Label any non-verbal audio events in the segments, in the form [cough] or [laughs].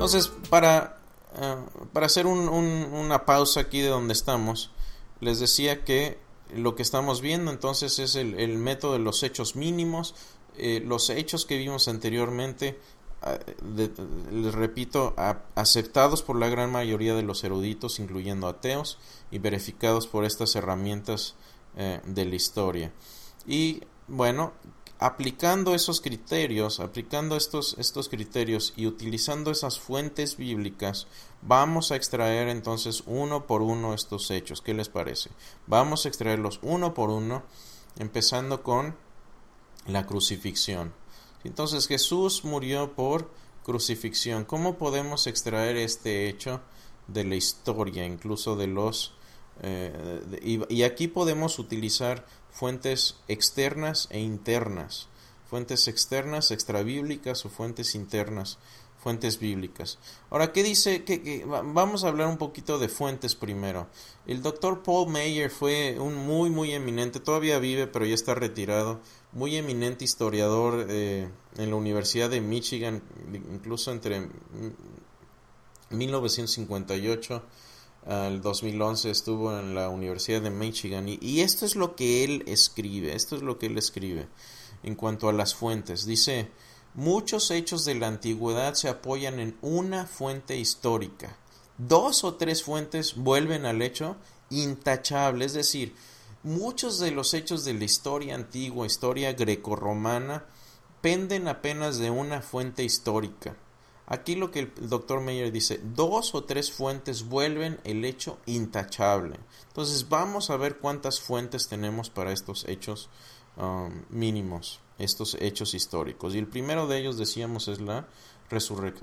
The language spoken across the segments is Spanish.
Entonces, para, eh, para hacer una pausa aquí de donde estamos, les decía que lo que estamos viendo entonces es el, método de los hechos mínimos, eh, los hechos que vimos anteriormente, ah, les repito, aceptados por la gran mayoría de los eruditos, incluyendo ateos, y verificados por estas herramientas eh, de la historia. Y bueno, aplicando esos criterios, aplicando estos, estos criterios y utilizando esas fuentes bíblicas, vamos a extraer entonces uno por uno estos hechos. ¿Qué les parece? Vamos a extraerlos uno por uno, empezando con la crucifixión. Entonces Jesús murió por crucifixión. ¿Cómo podemos extraer este hecho de la historia, incluso de los... Eh, y aquí podemos utilizar fuentes externas e internas, fuentes externas extrabíblicas o fuentes internas, fuentes bíblicas. Ahora, ¿qué dice? Que, vamos a hablar un poquito de fuentes primero. El doctor Paul Mayer fue un muy, muy eminente, todavía vive, pero ya está retirado, muy eminente historiador eh, en la Universidad de Michigan, incluso entre 1958 el 2011 estuvo en la Universidad de Michigan y, esto es lo que él escribe, esto es lo que él escribe en cuanto a las fuentes. Dice, muchos hechos de la antigüedad se apoyan en una fuente histórica. Dos o tres fuentes vuelven al hecho intachable, es decir, muchos de los hechos de la historia antigua, historia grecorromana, penden apenas de una fuente histórica. Aquí lo que el doctor Meyer dice, dos o tres fuentes vuelven el hecho intachable. Entonces vamos a ver cuántas fuentes tenemos para estos hechos um, mínimos, estos hechos históricos. Y el primero de ellos, decíamos, es la,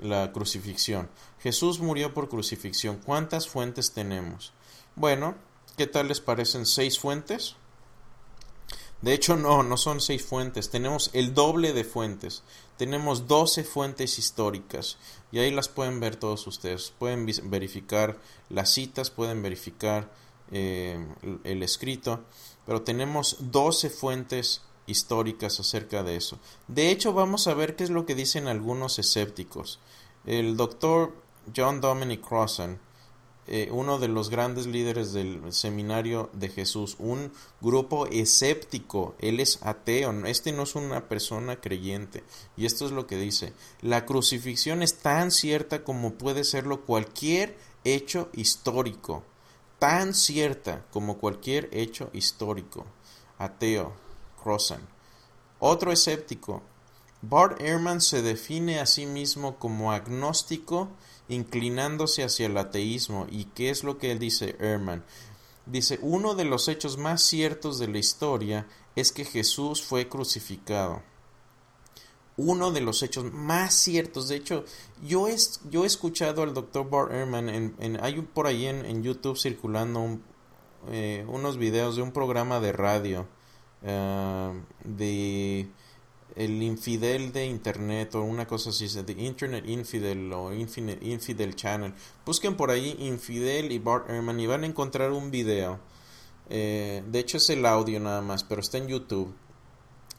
la crucifixión. Jesús murió por crucifixión. ¿Cuántas fuentes tenemos? Bueno, ¿qué tal les parecen seis fuentes? De hecho, no, no son seis fuentes, tenemos el doble de fuentes. Tenemos 12 fuentes históricas y ahí las pueden ver todos ustedes. Pueden verificar las citas, pueden verificar eh, el escrito, pero tenemos 12 fuentes históricas acerca de eso. De hecho, vamos a ver qué es lo que dicen algunos escépticos. El doctor John Dominic Crossan eh, uno de los grandes líderes del seminario de Jesús, un grupo escéptico, él es ateo, este no es una persona creyente. Y esto es lo que dice, la crucifixión es tan cierta como puede serlo cualquier hecho histórico, tan cierta como cualquier hecho histórico. Ateo, Crossan. Otro escéptico, Bart Ehrman se define a sí mismo como agnóstico inclinándose hacia el ateísmo. ¿Y qué es lo que él dice, Herman? Dice, uno de los hechos más ciertos de la historia es que Jesús fue crucificado. Uno de los hechos más ciertos. De hecho, yo he, yo he escuchado al doctor Bart Ehrman, hay por ahí en, YouTube circulando eh, unos videos de un programa de radio eh, de el infidel de internet o una cosa así, de Internet Infidel o Infidel Channel. Busquen por ahí Infidel y Bart Ehrman y van a encontrar un video. Eh, de hecho es el audio nada más, pero está en YouTube.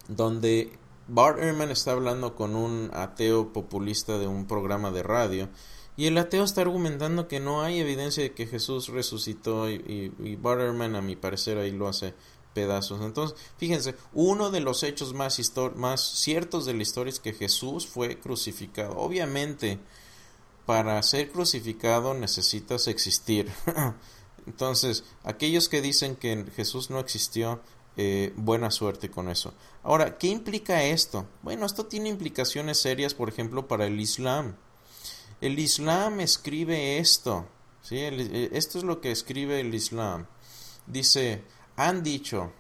Donde Bart Ehrman está hablando con un ateo populista de un programa de radio. Y el ateo está argumentando que no hay evidencia de que Jesús resucitó y, y Bart Ehrman a mi parecer ahí lo hace pedazos. Entonces, fíjense, uno de los hechos más, más ciertos de la historia es que Jesús fue crucificado. Obviamente, para ser crucificado necesitas existir. [laughs] Entonces, aquellos que dicen que Jesús no existió, eh, buena suerte con eso. Ahora, ¿qué implica esto? Bueno, esto tiene implicaciones serias, por ejemplo, para el Islam. El Islam escribe esto. ¿sí? Eh, esto es lo que escribe el Islam. Dice, han dicho,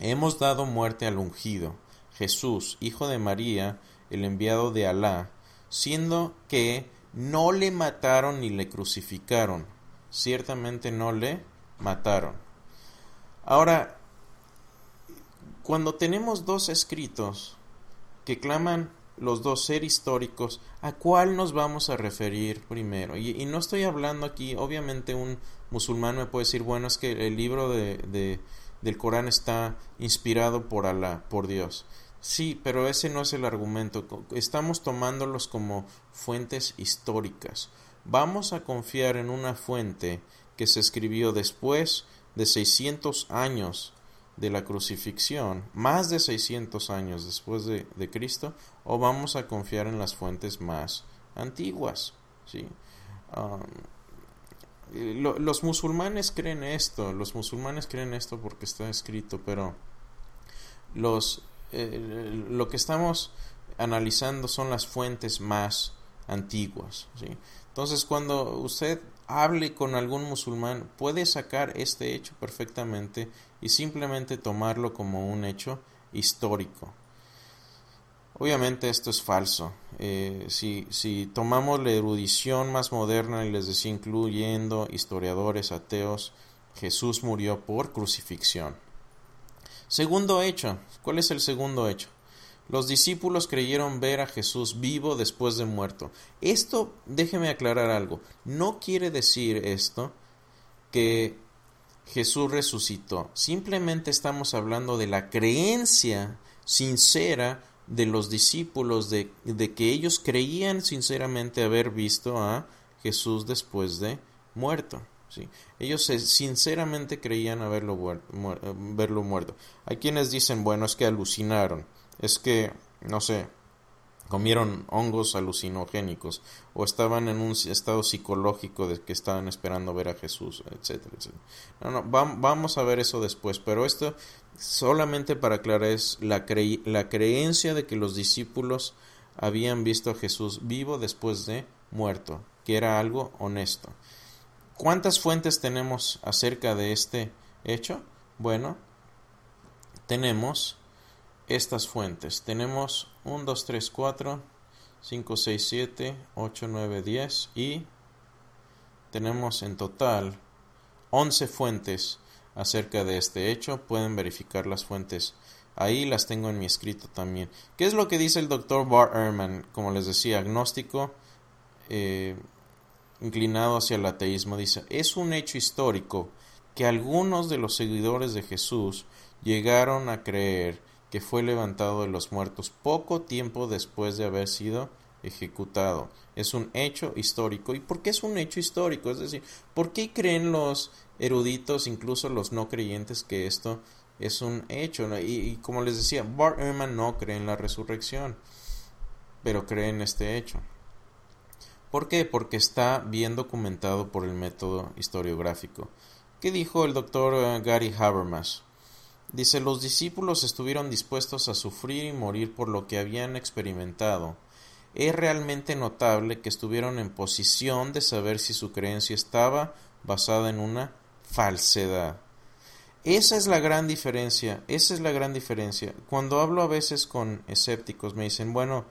hemos dado muerte al ungido, Jesús, hijo de María, el enviado de Alá, siendo que no le mataron ni le crucificaron, ciertamente no le mataron. Ahora, cuando tenemos dos escritos que claman los dos ser históricos, ¿a cuál nos vamos a referir primero? Y, no estoy hablando aquí, obviamente un musulmán me puede decir, bueno, es que el libro de, del Corán está inspirado por Alá, por Dios. Sí, pero ese no es el argumento. Estamos tomándolos como fuentes históricas. Vamos a confiar en una fuente que se escribió después de 600 años de la crucifixión, más de 600 años después de, Cristo, o vamos a confiar en las fuentes más antiguas. ¿sí? Um, los musulmanes creen esto, los musulmanes creen esto porque está escrito, pero los eh, lo que estamos analizando son las fuentes más antiguas. Entonces, cuando usted hable con algún musulmán, puede sacar este hecho perfectamente y simplemente tomarlo como un hecho histórico. Obviamente esto es falso. Eh, si, si tomamos la erudición más moderna y les decía incluyendo historiadores ateos, Jesús murió por crucifixión. Segundo hecho. ¿Cuál es el segundo hecho? Los discípulos creyeron ver a Jesús vivo después de muerto. Esto, déjeme aclarar algo, no quiere decir esto que Jesús resucitó. Simplemente estamos hablando de la creencia sincera de los discípulos, de, de que ellos creían sinceramente haber visto a Jesús después de muerto. Ellos sinceramente creían haberlo verlo muerto. Hay quienes dicen, bueno, es que alucinaron, es que, no sé, comieron hongos alucinogénicos o estaban en un estado psicológico de que estaban esperando ver a Jesús, etcétera, No, no, vamos a ver eso después, pero esto solamente para aclarar es la creencia de que los discípulos habían visto a Jesús vivo después de muerto, que era algo honesto. ¿Cuántas fuentes tenemos acerca de este hecho? Bueno, tenemos estas fuentes. Tenemos 1, 2, 3, 4, 5, 6, 7, 8, 9, 10 y tenemos en total 11 fuentes acerca de este hecho. Pueden verificar las fuentes. Ahí las tengo en mi escrito también. ¿Qué es lo que dice el doctor Bar Ehrman? Como les decía, agnóstico, eh, inclinado hacia el ateísmo, dice, es un hecho histórico que algunos de los seguidores de Jesús llegaron a creer que fue levantado de los muertos poco tiempo después de haber sido ejecutado. Es un hecho histórico. ¿Y por qué es un hecho histórico? Es decir, ¿por qué creen los eruditos, incluso los no creyentes, que esto es un hecho? Y, como les decía, Bart Ehrman no cree en la resurrección, pero cree en este hecho. ¿Por qué? Porque está bien documentado por el método historiográfico. ¿Qué dijo el doctor eh, Gary Habermas? Dice, los discípulos estuvieron dispuestos a sufrir y morir por lo que habían experimentado. Es realmente notable que estuvieron en posición de saber si su creencia estaba basada en una falsedad. Esa es la gran diferencia, esa es la gran diferencia. Cuando hablo a veces con escépticos me dicen, bueno,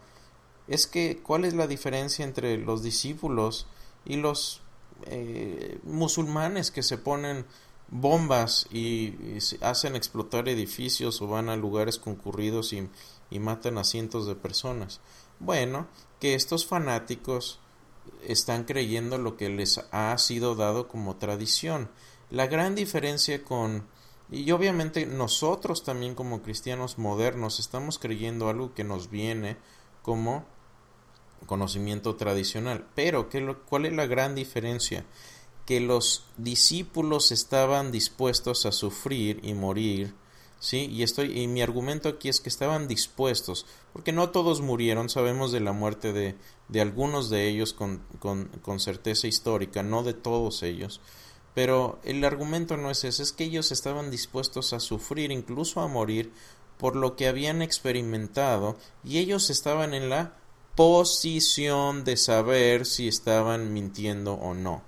es que cuál es la diferencia entre los discípulos y los eh, musulmanes que se ponen bombas y, hacen explotar edificios o van a lugares concurridos y, y matan a cientos de personas. Bueno, que estos fanáticos están creyendo lo que les ha sido dado como tradición. La gran diferencia con y obviamente nosotros también como cristianos modernos estamos creyendo algo que nos viene como conocimiento tradicional. Pero, ¿qué ¿cuál es la gran diferencia? Que los discípulos estaban dispuestos a sufrir y morir, ¿sí? Y, estoy, y mi argumento aquí es que estaban dispuestos, porque no todos murieron, sabemos de la muerte de, de algunos de ellos con, con, con certeza histórica, no de todos ellos. Pero el argumento no es ese, es que ellos estaban dispuestos a sufrir, incluso a morir, por lo que habían experimentado, y ellos estaban en la posición de saber si estaban mintiendo o no.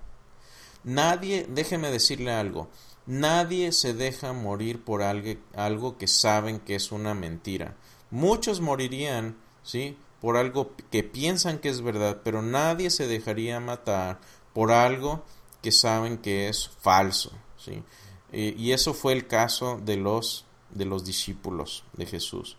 Nadie, déjeme decirle algo, nadie se deja morir por algo, que saben que es una mentira. Muchos morirían, ¿sí? Por algo que piensan que es verdad, pero nadie se dejaría matar por algo que saben que es falso, ¿sí? Eh, y eso fue el caso de los, de los discípulos de Jesús.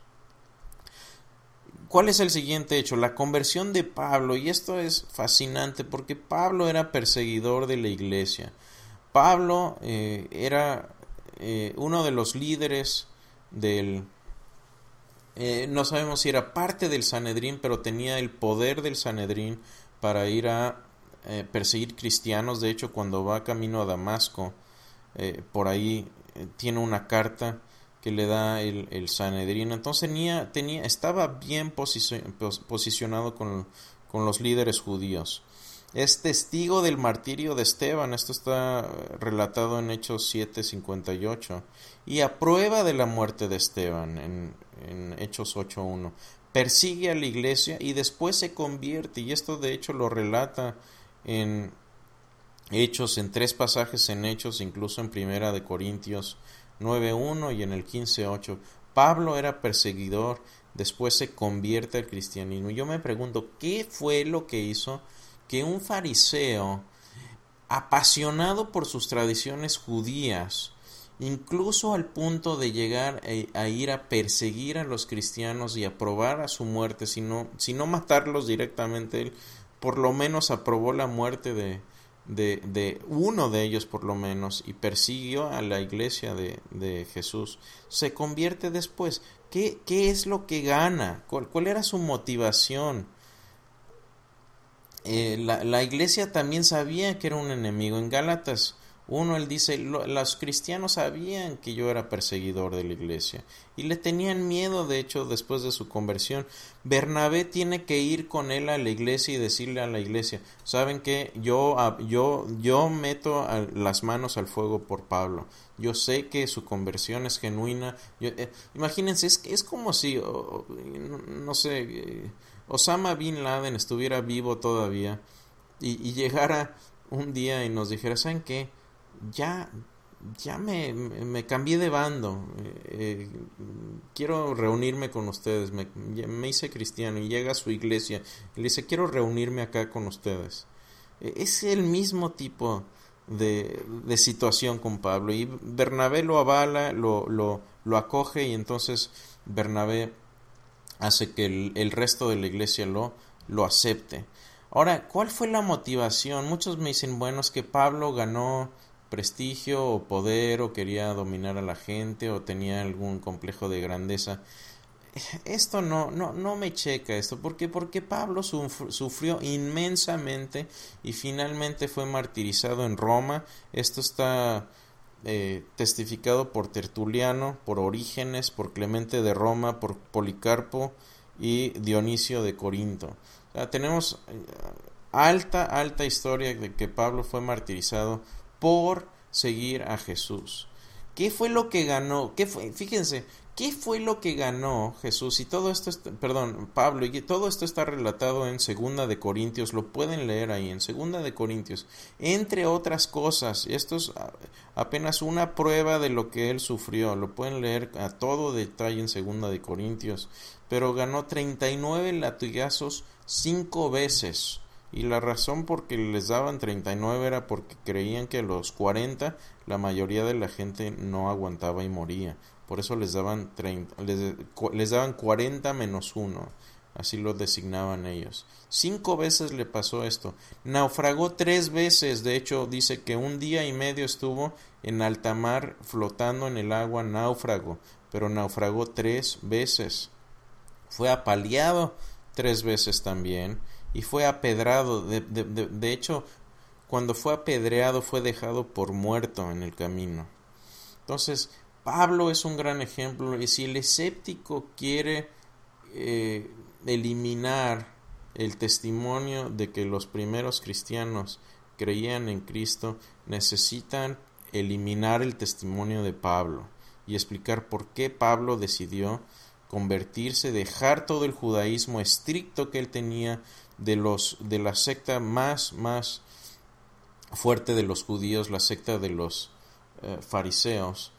¿Cuál es el siguiente hecho? La conversión de Pablo, y esto es fascinante porque Pablo era perseguidor de la iglesia. Pablo eh, era eh, uno de los líderes del, Eh, no sabemos si era parte del Sanedrín, pero tenía el poder del Sanedrín para ir a perseguir cristianos. De hecho, cuando va camino a Damasco, por ahí tiene una carta que le da el, el Sanedrín. Entonces tenía, tenía, estaba bien posicionado con, con los líderes judíos. Es testigo del martirio de Esteban, esto está relatado en Hechos 7:58, y aprueba de la muerte de Esteban en, en Hechos 8.1. Persigue a la iglesia y después se convierte, y esto de hecho lo relata en Hechos, en tres pasajes en Hechos, incluso en Primera de Corintios 9.1 y en el 15.8. Pablo era perseguidor, después se convierte al cristianismo. Yo me pregunto, ¿qué fue lo que hizo que un fariseo, apasionado por sus tradiciones judías, incluso al punto de llegar a, ir a perseguir a los cristianos y a probar a su muerte, si si no matarlos directamente, él por lo menos aprobó la muerte de, de, de, uno de ellos por lo menos y persiguió a la iglesia de, de Jesús, se convierte después. ¿Qué, ¿Qué, es lo que gana? ¿Cuál, cuál era su motivación? Eh, la, la, iglesia también sabía que era un enemigo. En Gálatas uno, él dice, los cristianos sabían que yo era perseguidor de la iglesia y le tenían miedo, de hecho, después de su conversión. Bernabé tiene que ir con él a la iglesia y decirle a la iglesia, saben que yo, yo, yo meto las manos al fuego por Pablo. Yo sé que su conversión es genuina. Eh, imagínense, es, es como si, no, sé, eh, Osama Bin Laden estuviera vivo todavía y, y llegara un día y nos dijera, ¿saben qué? Ya, ya me, me cambié de bando, eh, quiero reunirme con ustedes, me, hice cristiano y llega a su iglesia y le dice, quiero reunirme acá con ustedes. E, es el mismo tipo de, de situación con Pablo y Bernabé lo avala, lo, lo, lo acoge y entonces Bernabé hace que el, el resto de la iglesia lo, lo acepte. Ahora, ¿cuál fue la motivación? Muchos me dicen, bueno, es que Pablo ganó prestigio o poder o quería dominar a la gente o tenía algún complejo de grandeza. [laughs] Esto no, no, no me checa esto. ¿Por Porque Pablo sufrió inmensamente y finalmente fue martirizado en Roma. Esto está eh, testificado por Tertuliano, por Orígenes, por Clemente de Roma, por Policarpo y Dionisio de Corinto. tenemos eh, alta, alta historia de que Pablo fue martirizado por seguir a Jesús. ¿Qué fue lo que ganó? ¿Qué fue? Fíjense, ¿qué fue lo que ganó Jesús? Y todo esto, perdón, Pablo, y todo esto está relatado en Segunda de Corintios, lo pueden leer ahí, en Segunda de Corintios. Entre otras cosas, esto es apenas una prueba de lo que él sufrió, lo pueden leer a todo detalle en Segunda de Corintios, pero ganó 39 latigazos cinco veces y la razón por que les daban 39 era porque creían que a los 40 la mayoría de la gente no aguantaba y moría. Por eso les daban, 30, les, daban 40 menos 1. Así lo designaban ellos. Cinco veces le pasó esto. Naufragó tres veces. De hecho, dice que un día y medio estuvo en alta mar flotando en el agua náufrago. Pero naufragó tres veces. Fue apaleado tres veces también y fue apedrado. De, de, de, hecho, cuando fue apedreado fue dejado por muerto en el camino. Entonces, Pablo es un gran ejemplo y si el escéptico quiere eh, eliminar el testimonio de que los primeros cristianos creían en Cristo, necesitan eliminar el testimonio de Pablo y explicar por qué Pablo decidió convertirse, dejar todo el judaísmo estricto que él tenía, de los de la secta más más fuerte de los judíos, la secta de los eh, fariseos,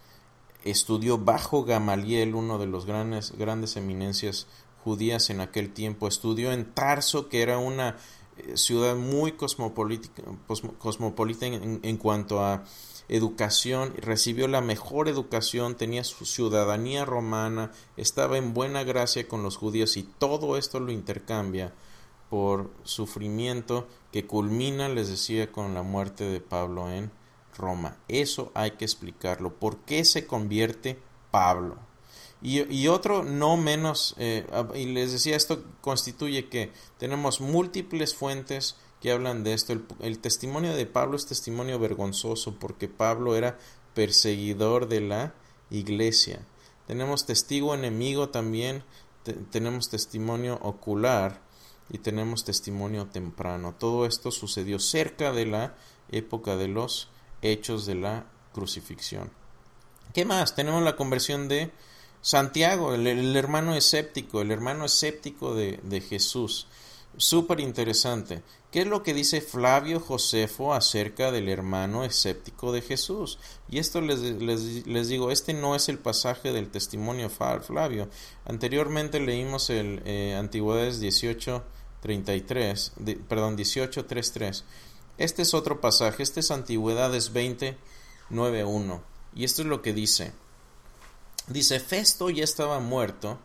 estudió bajo Gamaliel, uno de los grandes grandes eminencias judías en aquel tiempo, estudió en Tarso, que era una eh, ciudad muy cosmopolita, cosmopolita en, en cuanto a educación, recibió la mejor educación, tenía su ciudadanía romana, estaba en buena gracia con los judíos y todo esto lo intercambia por sufrimiento que culmina, les decía, con la muerte de Pablo en Roma. Eso hay que explicarlo. ¿Por qué se convierte Pablo? Y, otro no menos, eh, y les decía, esto constituye que tenemos múltiples fuentes que hablan de esto. El, testimonio de Pablo es testimonio vergonzoso porque Pablo era perseguidor de la iglesia. Tenemos testigo enemigo también, tenemos testimonio ocular y tenemos testimonio temprano. Todo esto sucedió cerca de la época de los hechos de la crucifixión. ¿Qué más? Tenemos la conversión de Santiago, el, hermano escéptico, el hermano escéptico de, de Jesús. Súper interesante. ¿Qué es lo que dice Flavio Josefo acerca del hermano escéptico de Jesús? Y esto les, les, digo, este no es el pasaje del testimonio Flavio. Anteriormente leímos el eh, Antigüedades 18.33, perdón, 18.33. Este es otro pasaje, este es Antigüedades 20.9.1. Y esto es lo que dice. Dice, Festo ya estaba muerto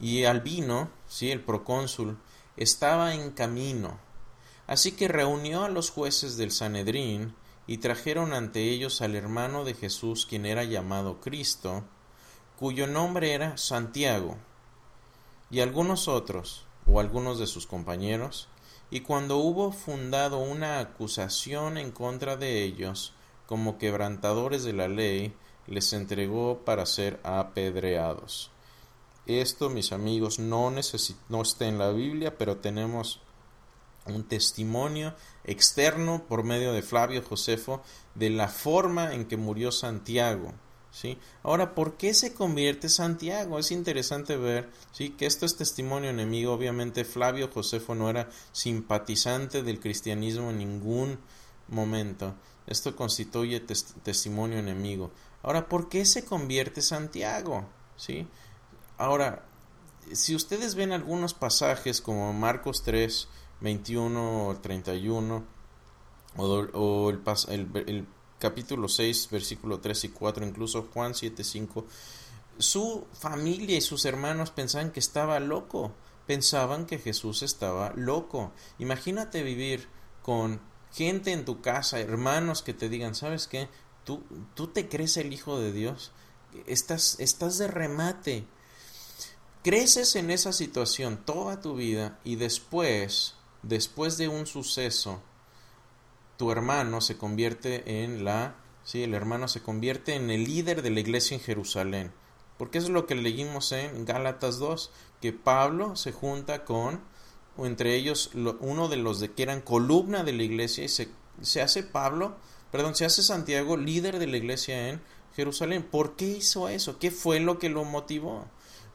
y Albino, sí, el procónsul, estaba en camino. Así que reunió a los jueces del Sanedrín y trajeron ante ellos al hermano de Jesús, quien era llamado Cristo, cuyo nombre era Santiago, y algunos otros, o algunos de sus compañeros, y cuando hubo fundado una acusación en contra de ellos, como quebrantadores de la ley, les entregó para ser apedreados. Esto, mis amigos, no, no está en la Biblia, pero tenemos un testimonio externo por medio de Flavio Josefo de la forma en que murió Santiago. ¿sí? Ahora, ¿por qué se convierte Santiago? Es interesante ver ¿sí? que esto es testimonio enemigo. Obviamente Flavio Josefo no era simpatizante del cristianismo en ningún momento. Esto constituye testimonio enemigo. Ahora, ¿por qué se convierte Santiago? ¿Sí? Ahora, si ustedes ven algunos pasajes como Marcos 3, 21 o 31, o, el, el, capítulo 6, versículo 3 y 4, incluso Juan 7, 5, su familia y sus hermanos pensaban que estaba loco, pensaban que Jesús estaba loco. Imagínate vivir con gente en tu casa, hermanos que te digan, ¿sabes qué? ¿Tú, tú te crees el Hijo de Dios? Estás, estás de remate. Creces en esa situación toda tu vida y después, después de un suceso, tu hermano se convierte en la, sí, el hermano se convierte en el líder de la iglesia en Jerusalén. Porque es lo que leímos en Gálatas 2, que Pablo se junta con o entre ellos uno de los de que eran columna de la iglesia y se, se hace Pablo, perdón, se hace Santiago líder de la iglesia en Jerusalén. ¿Por qué hizo eso? ¿Qué fue lo que lo motivó?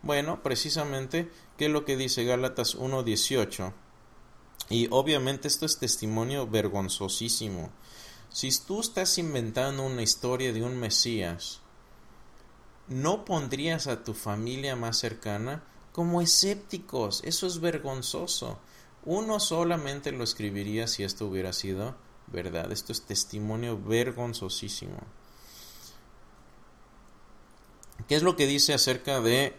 Bueno, precisamente, ¿qué es lo que dice Gálatas 1.18? Y obviamente esto es testimonio vergonzosísimo. Si tú estás inventando una historia de un Mesías, ¿no pondrías a tu familia más cercana como escépticos. Eso es vergonzoso. Uno solamente lo escribiría si esto hubiera sido verdad. Esto es testimonio vergonzosísimo. ¿Qué es lo que dice acerca de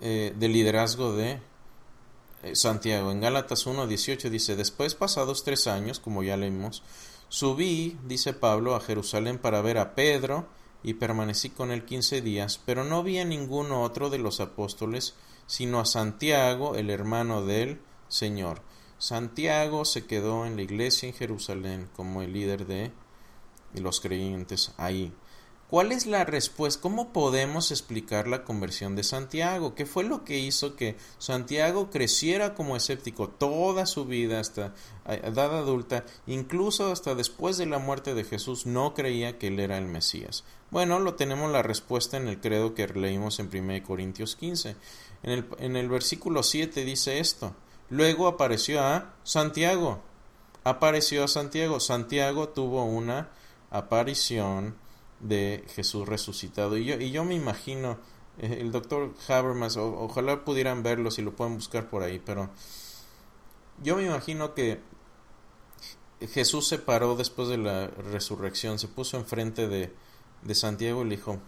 eh, del liderazgo de eh, Santiago? En Gálatas 1.18 dice, después pasados tres años, como ya leímos, subí, dice Pablo, a Jerusalén para ver a Pedro y permanecí con él quince días, pero no vi a ninguno otro de los apóstoles sino a Santiago, el hermano del Señor. Santiago se quedó en la iglesia en Jerusalén como el líder de los creyentes ahí. ¿Cuál es la respuesta? ¿Cómo podemos explicar la conversión de Santiago? ¿Qué fue lo que hizo que Santiago creciera como escéptico toda su vida hasta edad adulta, incluso hasta después de la muerte de Jesús no creía que él era el Mesías? Bueno, lo tenemos la respuesta en el credo que leímos en 1 Corintios 15. En el, en el versículo 7 dice esto. Luego apareció a Santiago. Apareció a Santiago. Santiago tuvo una aparición de Jesús resucitado. Y yo, y yo me imagino, eh, el doctor Habermas, ojalá pudieran verlo si lo pueden buscar por ahí, pero yo me imagino que Jesús se paró después de la resurrección, se puso enfrente de, de Santiago y le dijo,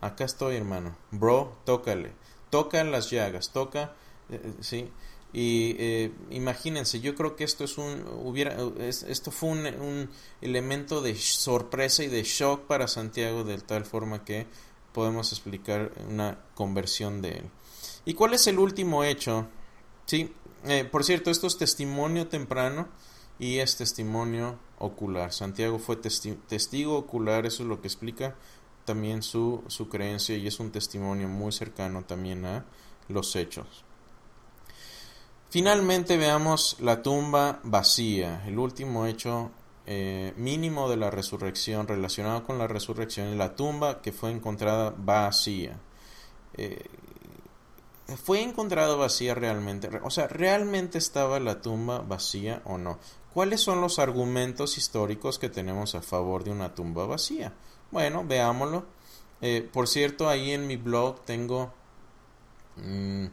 acá estoy hermano, bro, tócale toca las llagas, toca, eh, eh, sí. Y eh, imagínense, yo creo que esto es un hubiera esto fue un, elemento de sorpresa y de shock para Santiago de tal forma que podemos explicar una conversión de él. ¿Y cuál es el último hecho? Sí, eh, por cierto, esto es testimonio temprano y es testimonio ocular. Santiago fue testigo ocular, eso es lo que explica también su, su creencia y es un testimonio muy cercano también a los hechos. Finalmente veamos la tumba vacía, el último hecho eh, mínimo de la resurrección relacionado con la resurrección es la tumba que fue encontrada vacía. Eh, fue encontrada vacía realmente, o sea, ¿realmente estaba la tumba vacía o no? ¿Cuáles son los argumentos históricos que tenemos a favor de una tumba vacía? Bueno, veámoslo. Eh, por cierto, ahí en mi blog tengo mm,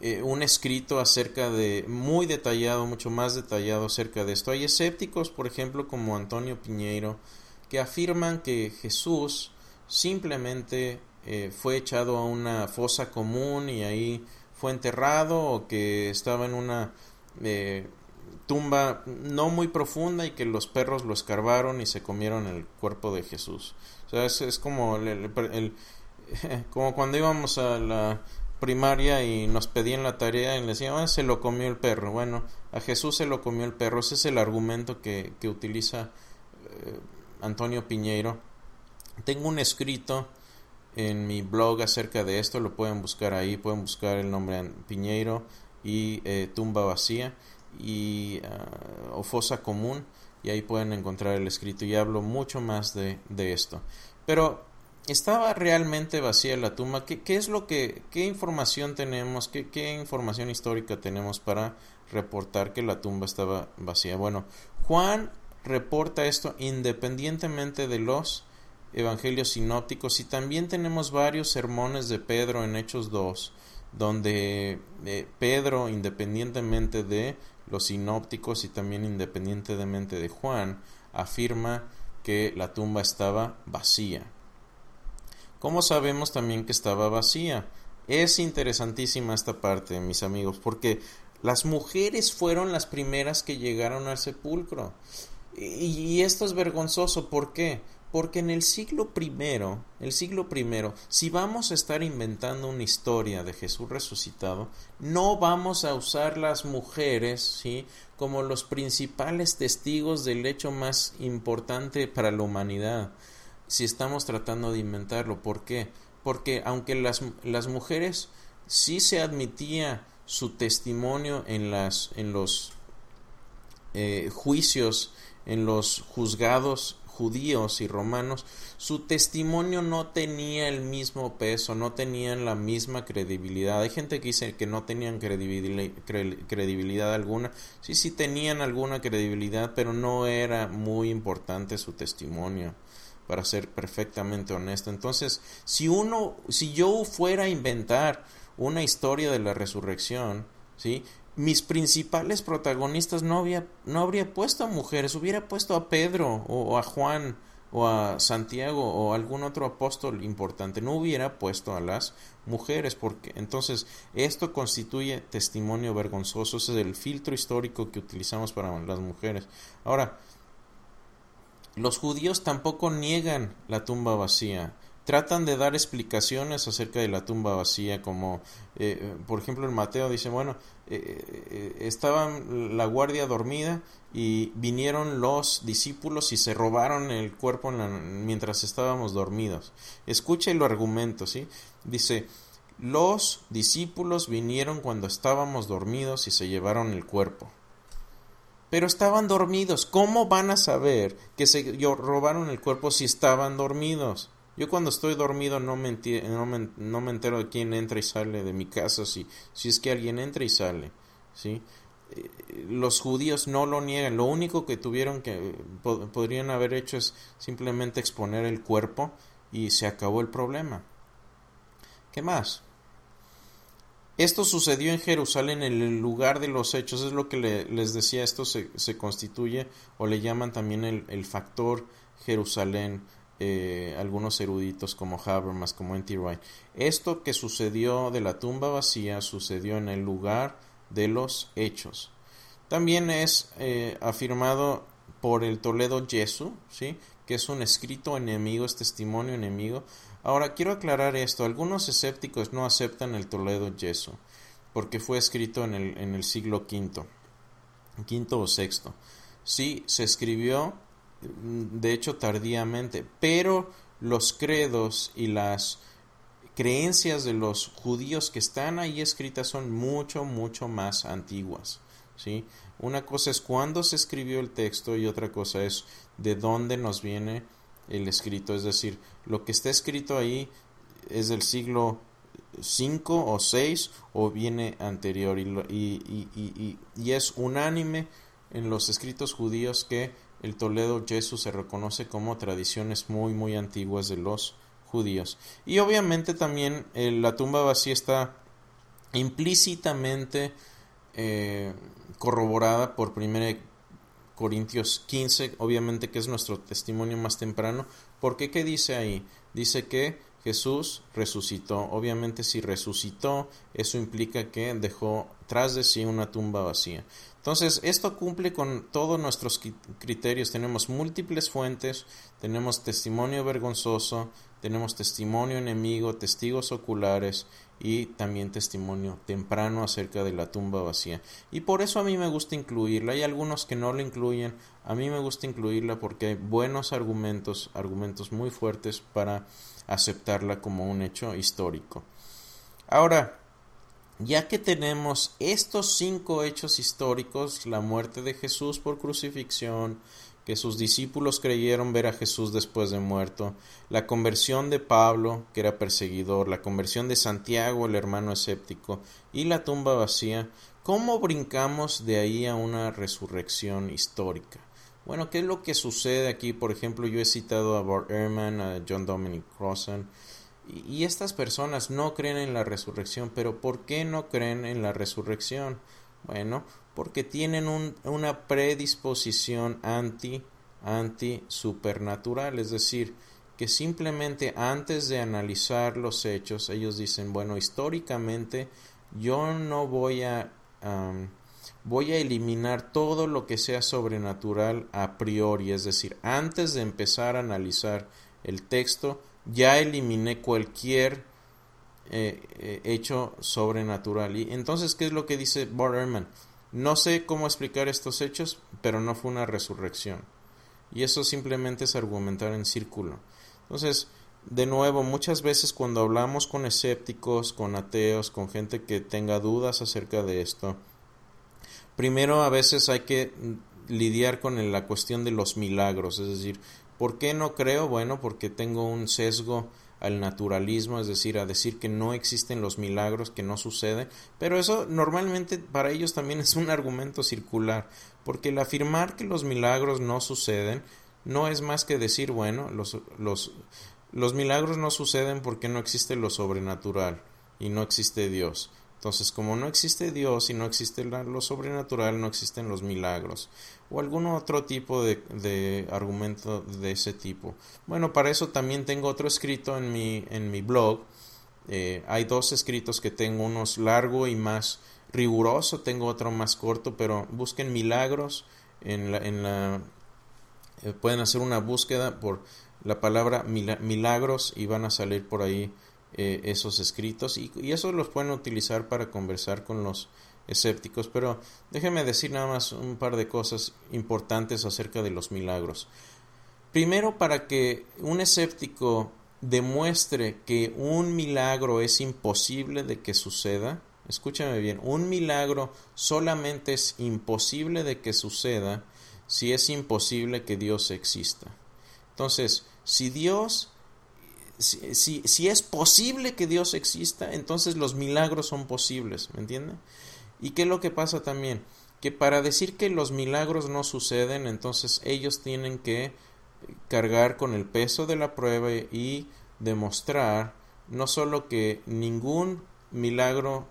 eh, un escrito acerca de, muy detallado, mucho más detallado acerca de esto. Hay escépticos, por ejemplo, como Antonio Piñeiro, que afirman que Jesús simplemente eh, fue echado a una fosa común y ahí fue enterrado o que estaba en una eh, tumba no muy profunda y que los perros lo escarbaron y se comieron el cuerpo de Jesús. O sea, es, como, el, [laughs] como cuando íbamos a la primaria y nos pedían la tarea y le decían, ah, se lo comió el perro. Bueno, a Jesús se lo comió el perro. Ese es el argumento que, que utiliza eh, Antonio Piñeiro. Tengo un escrito en mi blog acerca de esto, lo pueden buscar ahí, pueden buscar el nombre Piñeiro y eh, Tumba Vacía y uh, o Fosa Común y ahí pueden encontrar el escrito y hablo mucho más de, de esto. Pero ¿Estaba realmente vacía la tumba? ¿Qué, es lo que, qué información tenemos, qué, qué, información histórica tenemos para reportar que la tumba estaba vacía? Bueno, Juan reporta esto independientemente de los evangelios sinópticos y también tenemos varios sermones de Pedro en Hechos 2, donde eh, Pedro, independientemente de los sinópticos y también independientemente de Juan, afirma que la tumba estaba vacía. ¿Cómo sabemos también que estaba vacía? Es interesantísima esta parte, mis amigos, porque las mujeres fueron las primeras que llegaron al sepulcro. Y, esto es vergonzoso, ¿por qué? Porque en el siglo primero, el siglo primero, si vamos a estar inventando una historia de Jesús resucitado, no vamos a usar las mujeres, ¿sí? como los principales testigos del hecho más importante para la humanidad si estamos tratando de inventarlo. ¿Por qué? Porque aunque las, las mujeres sí se admitía su testimonio en, las, en los eh, juicios, en los juzgados judíos y romanos, su testimonio no tenía el mismo peso, no tenían la misma credibilidad. Hay gente que dice que no tenían credibilidad, alguna. Sí, sí tenían alguna credibilidad, pero no era muy importante su testimonio para ser perfectamente honesto. Entonces, si uno, si yo fuera a inventar una historia de la resurrección, ¿sí? mis principales protagonistas no, había, no habría puesto a mujeres, hubiera puesto a Pedro o, a Juan o a Santiago o algún otro apóstol importante, no hubiera puesto a las mujeres, porque entonces esto constituye testimonio vergonzoso, ese es el filtro histórico que utilizamos para las mujeres. Ahora, los judíos tampoco niegan la tumba vacía. Tratan de dar explicaciones acerca de la tumba vacía, como eh, por ejemplo en Mateo dice, bueno, eh, eh, estaba la guardia dormida y vinieron los discípulos y se robaron el cuerpo mientras estábamos dormidos. Escucha el argumento, ¿sí? Dice, los discípulos vinieron cuando estábamos dormidos y se llevaron el cuerpo pero estaban dormidos. ¿Cómo van a saber que se robaron el cuerpo si estaban dormidos? Yo cuando estoy dormido no me, no no me entero de quién entra y sale de mi casa, si, si es que alguien entra y sale. ¿sí? Eh, los judíos no lo niegan. Lo único que tuvieron que podrían haber hecho es simplemente exponer el cuerpo y se acabó el problema. ¿Qué más? Esto sucedió en Jerusalén, en el lugar de los hechos, es lo que les decía, esto se, se, constituye o le llaman también el, factor Jerusalén, eh, algunos eruditos como Habermas, como N.T. Wright. Esto que sucedió de la tumba vacía sucedió en el lugar de los hechos. También es eh, afirmado por el Toledo Jesu, ¿sí? que es un escrito enemigo, es testimonio enemigo, Ahora, quiero aclarar esto. Algunos escépticos no aceptan el Toledo Yeso, porque fue escrito en el, siglo V, quinto o sexto. Sí, se escribió, mm, de hecho, tardíamente, pero los credos y las creencias de los judíos que están ahí escritas son mucho, mucho más antiguas. ¿sí? Una cosa es cuándo se escribió el texto y otra cosa es de dónde nos viene el escrito. Es decir, lo que está escrito ahí es del siglo 5 o 6 o viene anterior y, y, y, y, es unánime en los escritos judíos que el Toledo Jesús se reconoce como tradiciones muy muy antiguas de los judíos. Y obviamente también eh, la tumba vacía está implícitamente eh, corroborada por 1 Corintios 15, obviamente que es nuestro testimonio más temprano, porque ¿qué dice ahí? Dice que Jesús resucitó. Obviamente si resucitó, eso implica que dejó tras de sí una tumba vacía. Entonces, esto cumple con todos nuestros criterios. Tenemos múltiples fuentes, tenemos testimonio vergonzoso, tenemos testimonio enemigo, testigos oculares y también testimonio temprano acerca de la tumba vacía. Y por eso a mí me gusta incluirla. Hay algunos que no la incluyen. A mí me gusta incluirla porque hay buenos argumentos, argumentos muy fuertes para aceptarla como un hecho histórico. Ahora, ya que tenemos estos cinco hechos históricos, la muerte de Jesús por crucifixión, que sus discípulos creyeron ver a Jesús después de muerto, la conversión de Pablo, que era perseguidor, la conversión de Santiago, el hermano escéptico, y la tumba vacía, ¿cómo brincamos de ahí a una resurrección histórica? Bueno, ¿qué es lo que sucede aquí? Por ejemplo, yo he citado a Bart Ehrman, a John Dominic Crossan, y estas personas no creen en la resurrección, pero ¿por qué no creen en la resurrección? Bueno, porque tienen un, una predisposición anti, anti supernatural, es decir, que simplemente antes de analizar los hechos, ellos dicen, bueno, históricamente yo no voy a voy a eliminar todo lo que sea sobrenatural a priori, es decir, antes de empezar a analizar el texto, ya eliminé cualquier eh, eh, hecho sobrenatural. Y entonces, ¿qué es lo que dice Bart no sé cómo explicar estos hechos, pero no fue una resurrección. Y eso simplemente es argumentar en círculo. Entonces, de nuevo, muchas veces cuando hablamos con escépticos, con ateos, con gente que tenga dudas acerca de esto, primero a veces hay que lidiar con la cuestión de los milagros, es decir, ¿por qué no creo? Bueno, porque tengo un sesgo al naturalismo, es decir, a decir que no existen los milagros, que no suceden, pero eso normalmente para ellos también [laughs] es un argumento circular, porque el afirmar que los milagros no suceden no es más que decir, bueno, los, los, los milagros no suceden porque no existe lo sobrenatural y no existe Dios. Entonces, como no existe Dios y no existe lo sobrenatural, no existen los milagros o algún otro tipo de, argumento de ese tipo. Bueno, para eso también tengo otro escrito en mi, en mi blog. Eh, hay dos escritos que tengo, unos largo y más riguroso, tengo otro más corto, pero busquen milagros en la... En la eh, pueden hacer una búsqueda por la palabra milagros y van a salir por ahí eh, esos escritos y, y eso los pueden utilizar para conversar con los escépticos, pero déjenme decir nada más un par de cosas importantes acerca de los milagros. Primero, para que un escéptico demuestre que un milagro es imposible de que suceda, escúchame bien, un milagro solamente es imposible de que suceda si es imposible que Dios exista. Entonces, si Dios si, si, es posible que Dios exista, entonces los milagros son posibles, ¿me entienden? ¿Y qué es lo que pasa también? Que para decir que los milagros no suceden, entonces ellos tienen que cargar con el peso de la prueba y demostrar no solo que ningún milagro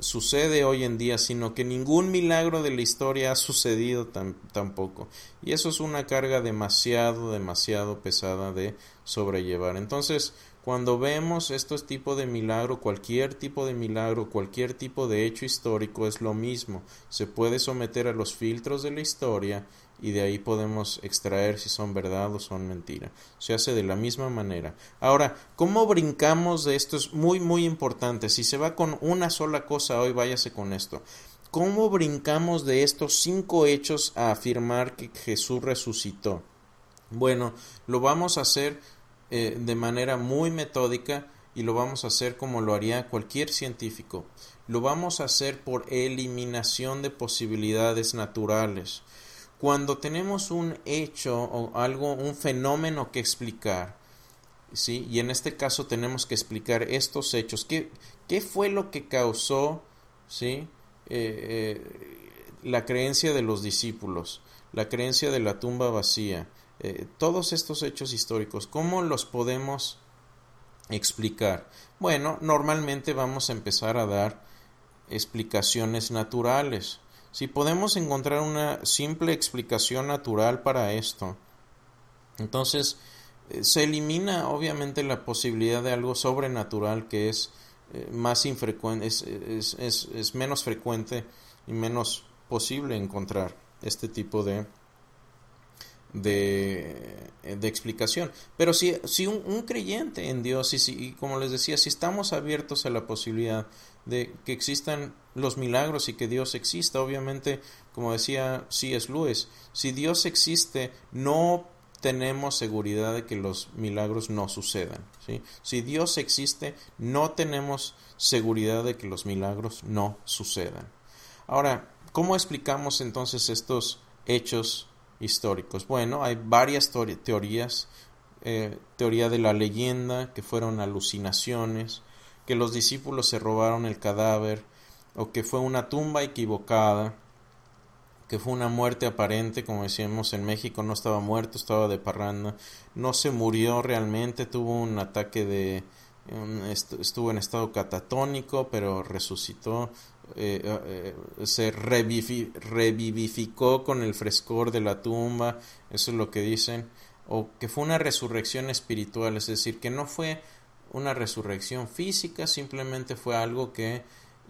sucede hoy en día, sino que ningún milagro de la historia ha sucedido tampoco. Y eso es una carga demasiado, demasiado pesada de sobrellevar. Entonces, cuando vemos estos tipos de milagro, cualquier tipo de milagro, cualquier tipo de hecho histórico es lo mismo. Se puede someter a los filtros de la historia y de ahí podemos extraer si son verdad o son mentira. Se hace de la misma manera. Ahora, ¿cómo brincamos de esto? Es muy, muy importante. Si se va con una sola cosa hoy, váyase con esto. ¿Cómo brincamos de estos cinco hechos a afirmar que Jesús resucitó? Bueno, lo vamos a hacer eh, de manera muy metódica y lo vamos a hacer como lo haría cualquier científico. Lo vamos a hacer por eliminación de posibilidades naturales. Cuando tenemos un hecho o algo, un fenómeno que explicar, ¿sí? y en este caso tenemos que explicar estos hechos, ¿qué, fue lo que causó ¿sí? Eh, eh, la creencia de los discípulos, la creencia de la tumba vacía, eh, todos estos hechos históricos, ¿cómo los podemos explicar? Bueno, normalmente vamos a empezar a dar explicaciones naturales. Si podemos encontrar una simple explicación natural para esto, entonces se elimina obviamente la posibilidad de algo sobrenatural que es eh, más infrecuente, es, menos frecuente y menos posible encontrar este tipo de, de, de explicación. Pero si, si un, creyente en Dios, y, si, y como les decía, si estamos abiertos a la posibilidad de que existan los milagros y que Dios exista, obviamente, como decía C.S. Lewis, si Dios existe, no tenemos seguridad de que los milagros no sucedan. Si Dios existe, no tenemos seguridad de que los milagros no sucedan. Ahora, ¿cómo explicamos entonces estos hechos históricos? Bueno, hay varias teorías. Eh, teoría de la leyenda, que fueron alucinaciones, que los discípulos se robaron el cadáver, o que fue una tumba equivocada, que fue una muerte aparente, como decíamos en México, no estaba muerto, estaba de parranda, no se murió realmente, tuvo un ataque de, estuvo en estado catatónico, pero resucitó, eh, eh, se revivificó con el frescor de la tumba, eso es lo que dicen, o que fue una resurrección espiritual, es decir, que no fue una resurrección física, simplemente fue algo que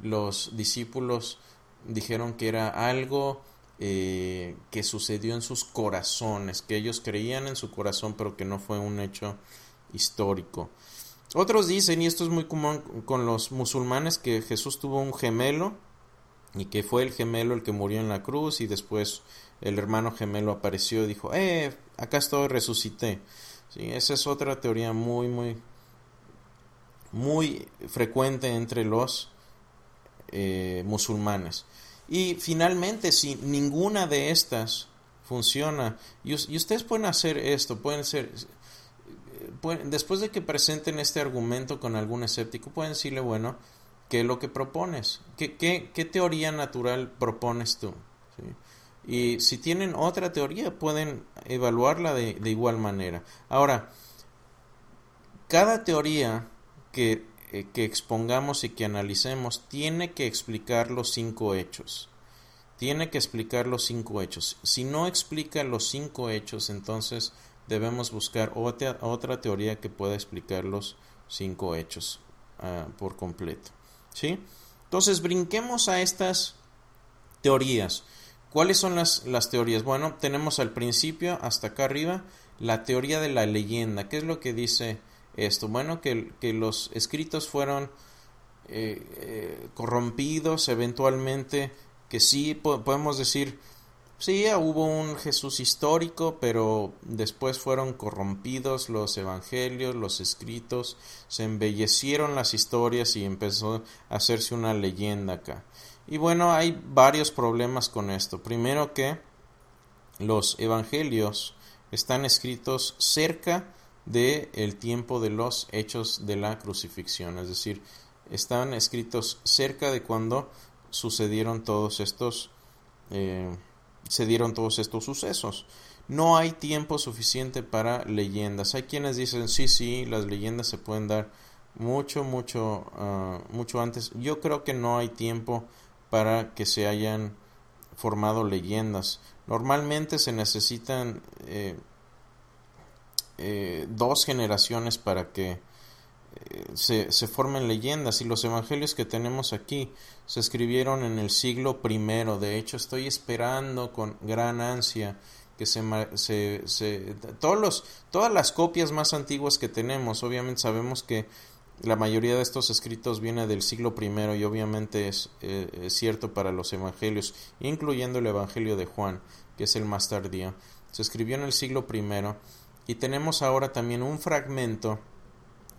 los discípulos dijeron que era algo eh, que sucedió en sus corazones, que ellos creían en su corazón, pero que no fue un hecho histórico. Otros dicen, y esto es muy común con los musulmanes, que Jesús tuvo un gemelo y que fue el gemelo el que murió en la cruz y después el hermano gemelo apareció y dijo, eh, acá estoy, resucité. Esa es otra teoría muy, muy, muy frecuente entre los eh, musulmanes. Y finalmente, si ninguna de estas funciona, y, ustedes pueden hacer esto, pueden ser, después de que presenten este argumento con algún escéptico, pueden decirle, bueno, ¿qué es lo que propones? ¿Qué, teoría natural propones tú? Y si tienen otra teoría, pueden evaluarla de igual manera. Ahora, cada teoría que eh, que expongamos y que analicemos tiene que explicar los cinco hechos. Tiene que explicar los cinco hechos. Si no explica los cinco hechos, entonces debemos buscar otra, otra teoría que pueda explicar los cinco hechos ah, por completo. ¿Sí? Entonces brinquemos a estas teorías. ¿Cuáles son las, las teorías? Bueno, tenemos al principio, hasta acá arriba, la teoría de la leyenda. ¿Qué es lo que dice esto? Bueno, que, que los escritos fueron eh, eh, corrompidos eventualmente, que sí podemos decir, sí, hubo un Jesús histórico, pero después fueron corrompidos los evangelios, los escritos, se embellecieron las historias y empezó a hacerse una leyenda acá. Y bueno, hay varios problemas con esto. Primero que los evangelios están escritos cerca de el tiempo de los hechos de la crucifixión, es decir, están escritos cerca de cuando sucedieron todos estos eh, se dieron todos estos sucesos. No hay tiempo suficiente para leyendas. Hay quienes dicen sí, sí, las leyendas se pueden dar mucho, mucho, ah, mucho antes. Yo creo que no hay tiempo para que se hayan formado leyendas. Normalmente se necesitan eh, eh, dos generaciones para que eh, se, se, formen leyendas. Y los evangelios que tenemos aquí se escribieron en el siglo primero. De hecho estoy esperando con gran ansia que se, se, todos los, todas las copias más antiguas que tenemos, obviamente sabemos que la mayoría de estos escritos viene del siglo I y obviamente es, eh, es, cierto para los evangelios, incluyendo el Evangelio de Juan, que es el más tardío. Se escribió en el siglo I y tenemos ahora también un fragmento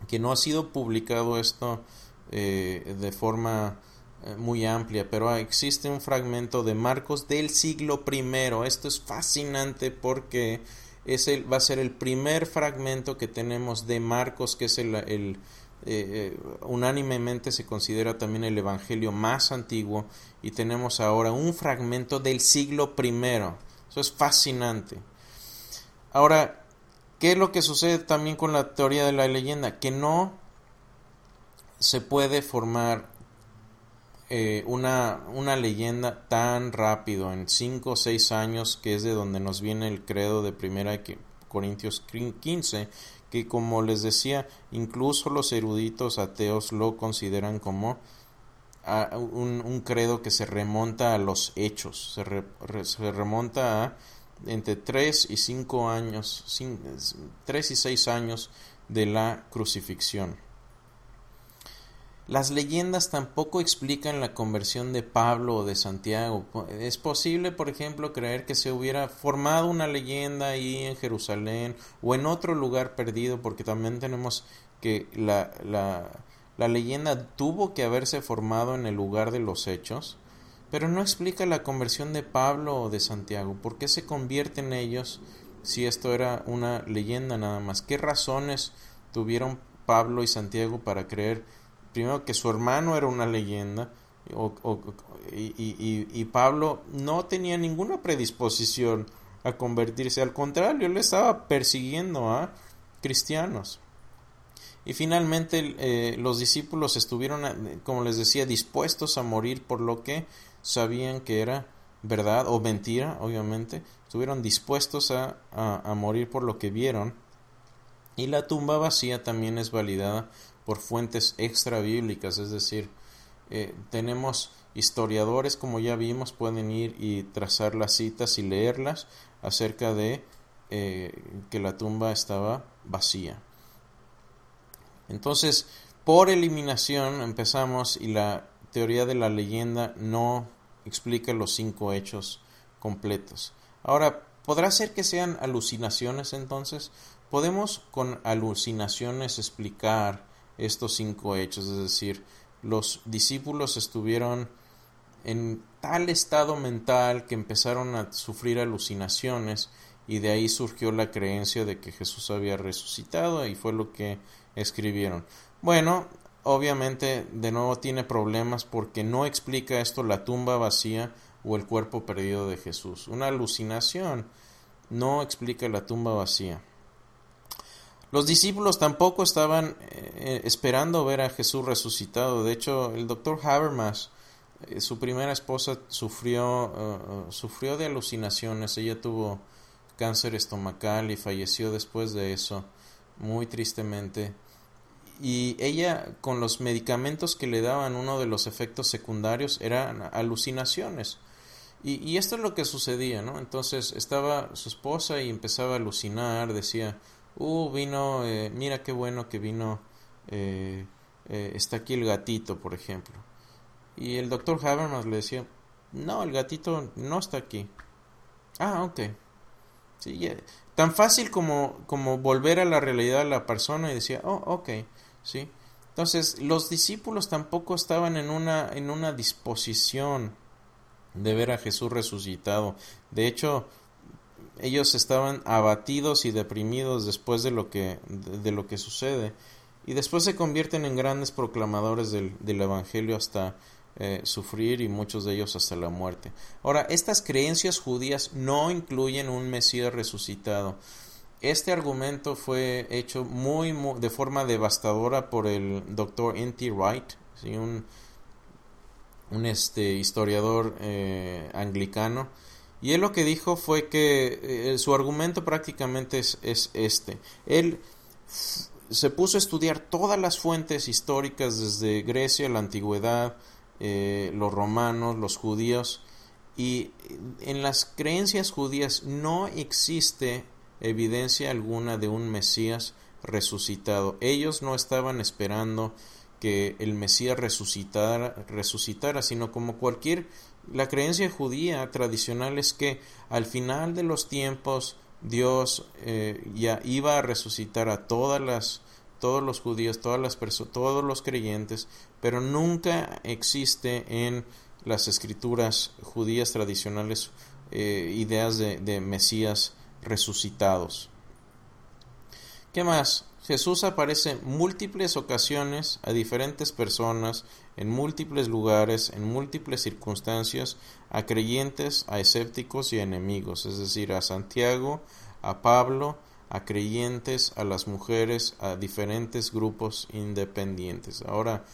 que no ha sido publicado esto eh, de forma eh, muy amplia, pero existe un fragmento de Marcos del siglo I. Esto es fascinante porque es el, va a ser el primer fragmento que tenemos de Marcos, que es el eh, unánimemente se considera también el Evangelio más antiguo y tenemos ahora un fragmento del siglo primero. Eso es fascinante. Ahora, ¿qué es lo que sucede también con la teoría de la leyenda? Que no se puede formar eh, una, una, leyenda tan rápido, en 5 o 6 años, que es de donde nos viene el credo de Primera Corintios 15, que como les decía, incluso los eruditos ateos lo consideran como ah, un, credo que se remonta a los hechos, se, se remonta a entre 3 y 5 años, 3 y 6 años de la crucifixión. Las leyendas tampoco explican la conversión de Pablo o de Santiago. Es posible, por ejemplo, creer que se hubiera formado una leyenda ahí en Jerusalén o en otro lugar perdido, porque también tenemos que la, la, la leyenda tuvo que haberse formado en el lugar de los hechos, pero no explica la conversión de Pablo o de Santiago. ¿Por qué se convierten ellos si esto era una leyenda nada más? ¿Qué razones tuvieron Pablo y Santiago para creer primero que su hermano era una leyenda y, Pablo no tenía ninguna predisposición a convertirse, al contrario, él estaba persiguiendo a cristianos. Y finalmente eh, los discípulos estuvieron, como les decía, dispuestos a morir por lo que sabían que era verdad o mentira, obviamente. Estuvieron dispuestos a, a morir por lo que vieron. Y la tumba vacía también es validada por fuentes extra bíblicas, es decir, eh, tenemos historiadores, como ya vimos, pueden ir y trazar las citas y leerlas acerca de eh, que la tumba estaba vacía. Entonces, por eliminación empezamos y la teoría de la leyenda no explica los cinco hechos completos. Ahora, ¿podrá ser que sean alucinaciones entonces? ¿Podemos con alucinaciones explicar estos cinco hechos, es decir, los discípulos estuvieron en tal estado mental que empezaron a sufrir alucinaciones y de ahí surgió la creencia de que Jesús había resucitado y fue lo que escribieron. Bueno, obviamente de nuevo tiene problemas porque no explica esto la tumba vacía o el cuerpo perdido de Jesús. Una alucinación no explica la tumba vacía. Los discípulos tampoco estaban eh, esperando ver a Jesús resucitado. De hecho, el doctor Habermas, eh, su primera esposa, sufrió, eh, sufrió de alucinaciones. Ella tuvo cáncer estomacal y falleció después de eso, muy tristemente. Y ella, con los medicamentos que le daban, uno de los efectos secundarios eran alucinaciones. Y, esto es lo que sucedía, ¿no? Entonces estaba su esposa y empezaba a alucinar, decía, uh, vino, eh, mira qué bueno que vino, eh, eh, está aquí el gatito, por ejemplo. Y el doctor Habermas le decía, no, el gatito no está aquí. Ah, ok. Sí, Tan fácil como, como volver a la realidad a la persona y decía, oh, ok, sí. Entonces, los discípulos tampoco estaban en una, en una disposición de ver a Jesús resucitado. De hecho, ellos estaban abatidos y deprimidos después de lo que, de, lo que sucede y después se convierten en grandes proclamadores del, Evangelio hasta eh, sufrir y muchos de ellos hasta la muerte. Ahora, estas creencias judías no incluyen un Mesías resucitado. Este argumento fue hecho muy, de forma devastadora por el doctor N.T. Wright, un, este, historiador eh, anglicano, y él lo que dijo fue que eh, su argumento prácticamente es, este. Él se puso a estudiar todas las fuentes históricas desde Grecia, la antigüedad, eh, los romanos, los judíos, Y en las creencias judías no existe evidencia alguna de un Mesías resucitado. Ellos no estaban esperando que el Mesías resucitara, resucitara, sino como cualquier la creencia judía tradicional es que al final de los tiempos Dios eh, ya iba a resucitar a todas las todos los judíos, todas las todos los creyentes, pero nunca existe en las escrituras judías tradicionales eh, ideas de, de Mesías resucitados. ¿Qué más? Jesús aparece múltiples ocasiones a diferentes personas, en múltiples lugares, en múltiples circunstancias, a creyentes, a escépticos y a enemigos, es decir, a Santiago, a Pablo, a creyentes, a las mujeres, a diferentes grupos independientes. Ahora,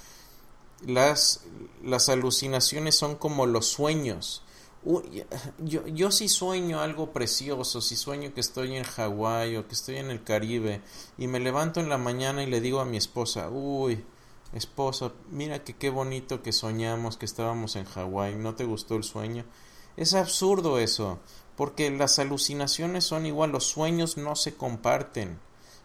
las, las alucinaciones son como los sueños [sighs] yo, yo sí sueño algo precioso, si sueño que estoy en Hawái o que estoy en el Caribe y me levanto en la mañana y le digo a mi esposa, uy, esposa, mira que qué bonito que soñamos que estábamos en Hawái, ¿no te gustó el sueño? Es absurdo eso, porque las alucinaciones son igual, los sueños no se comparten,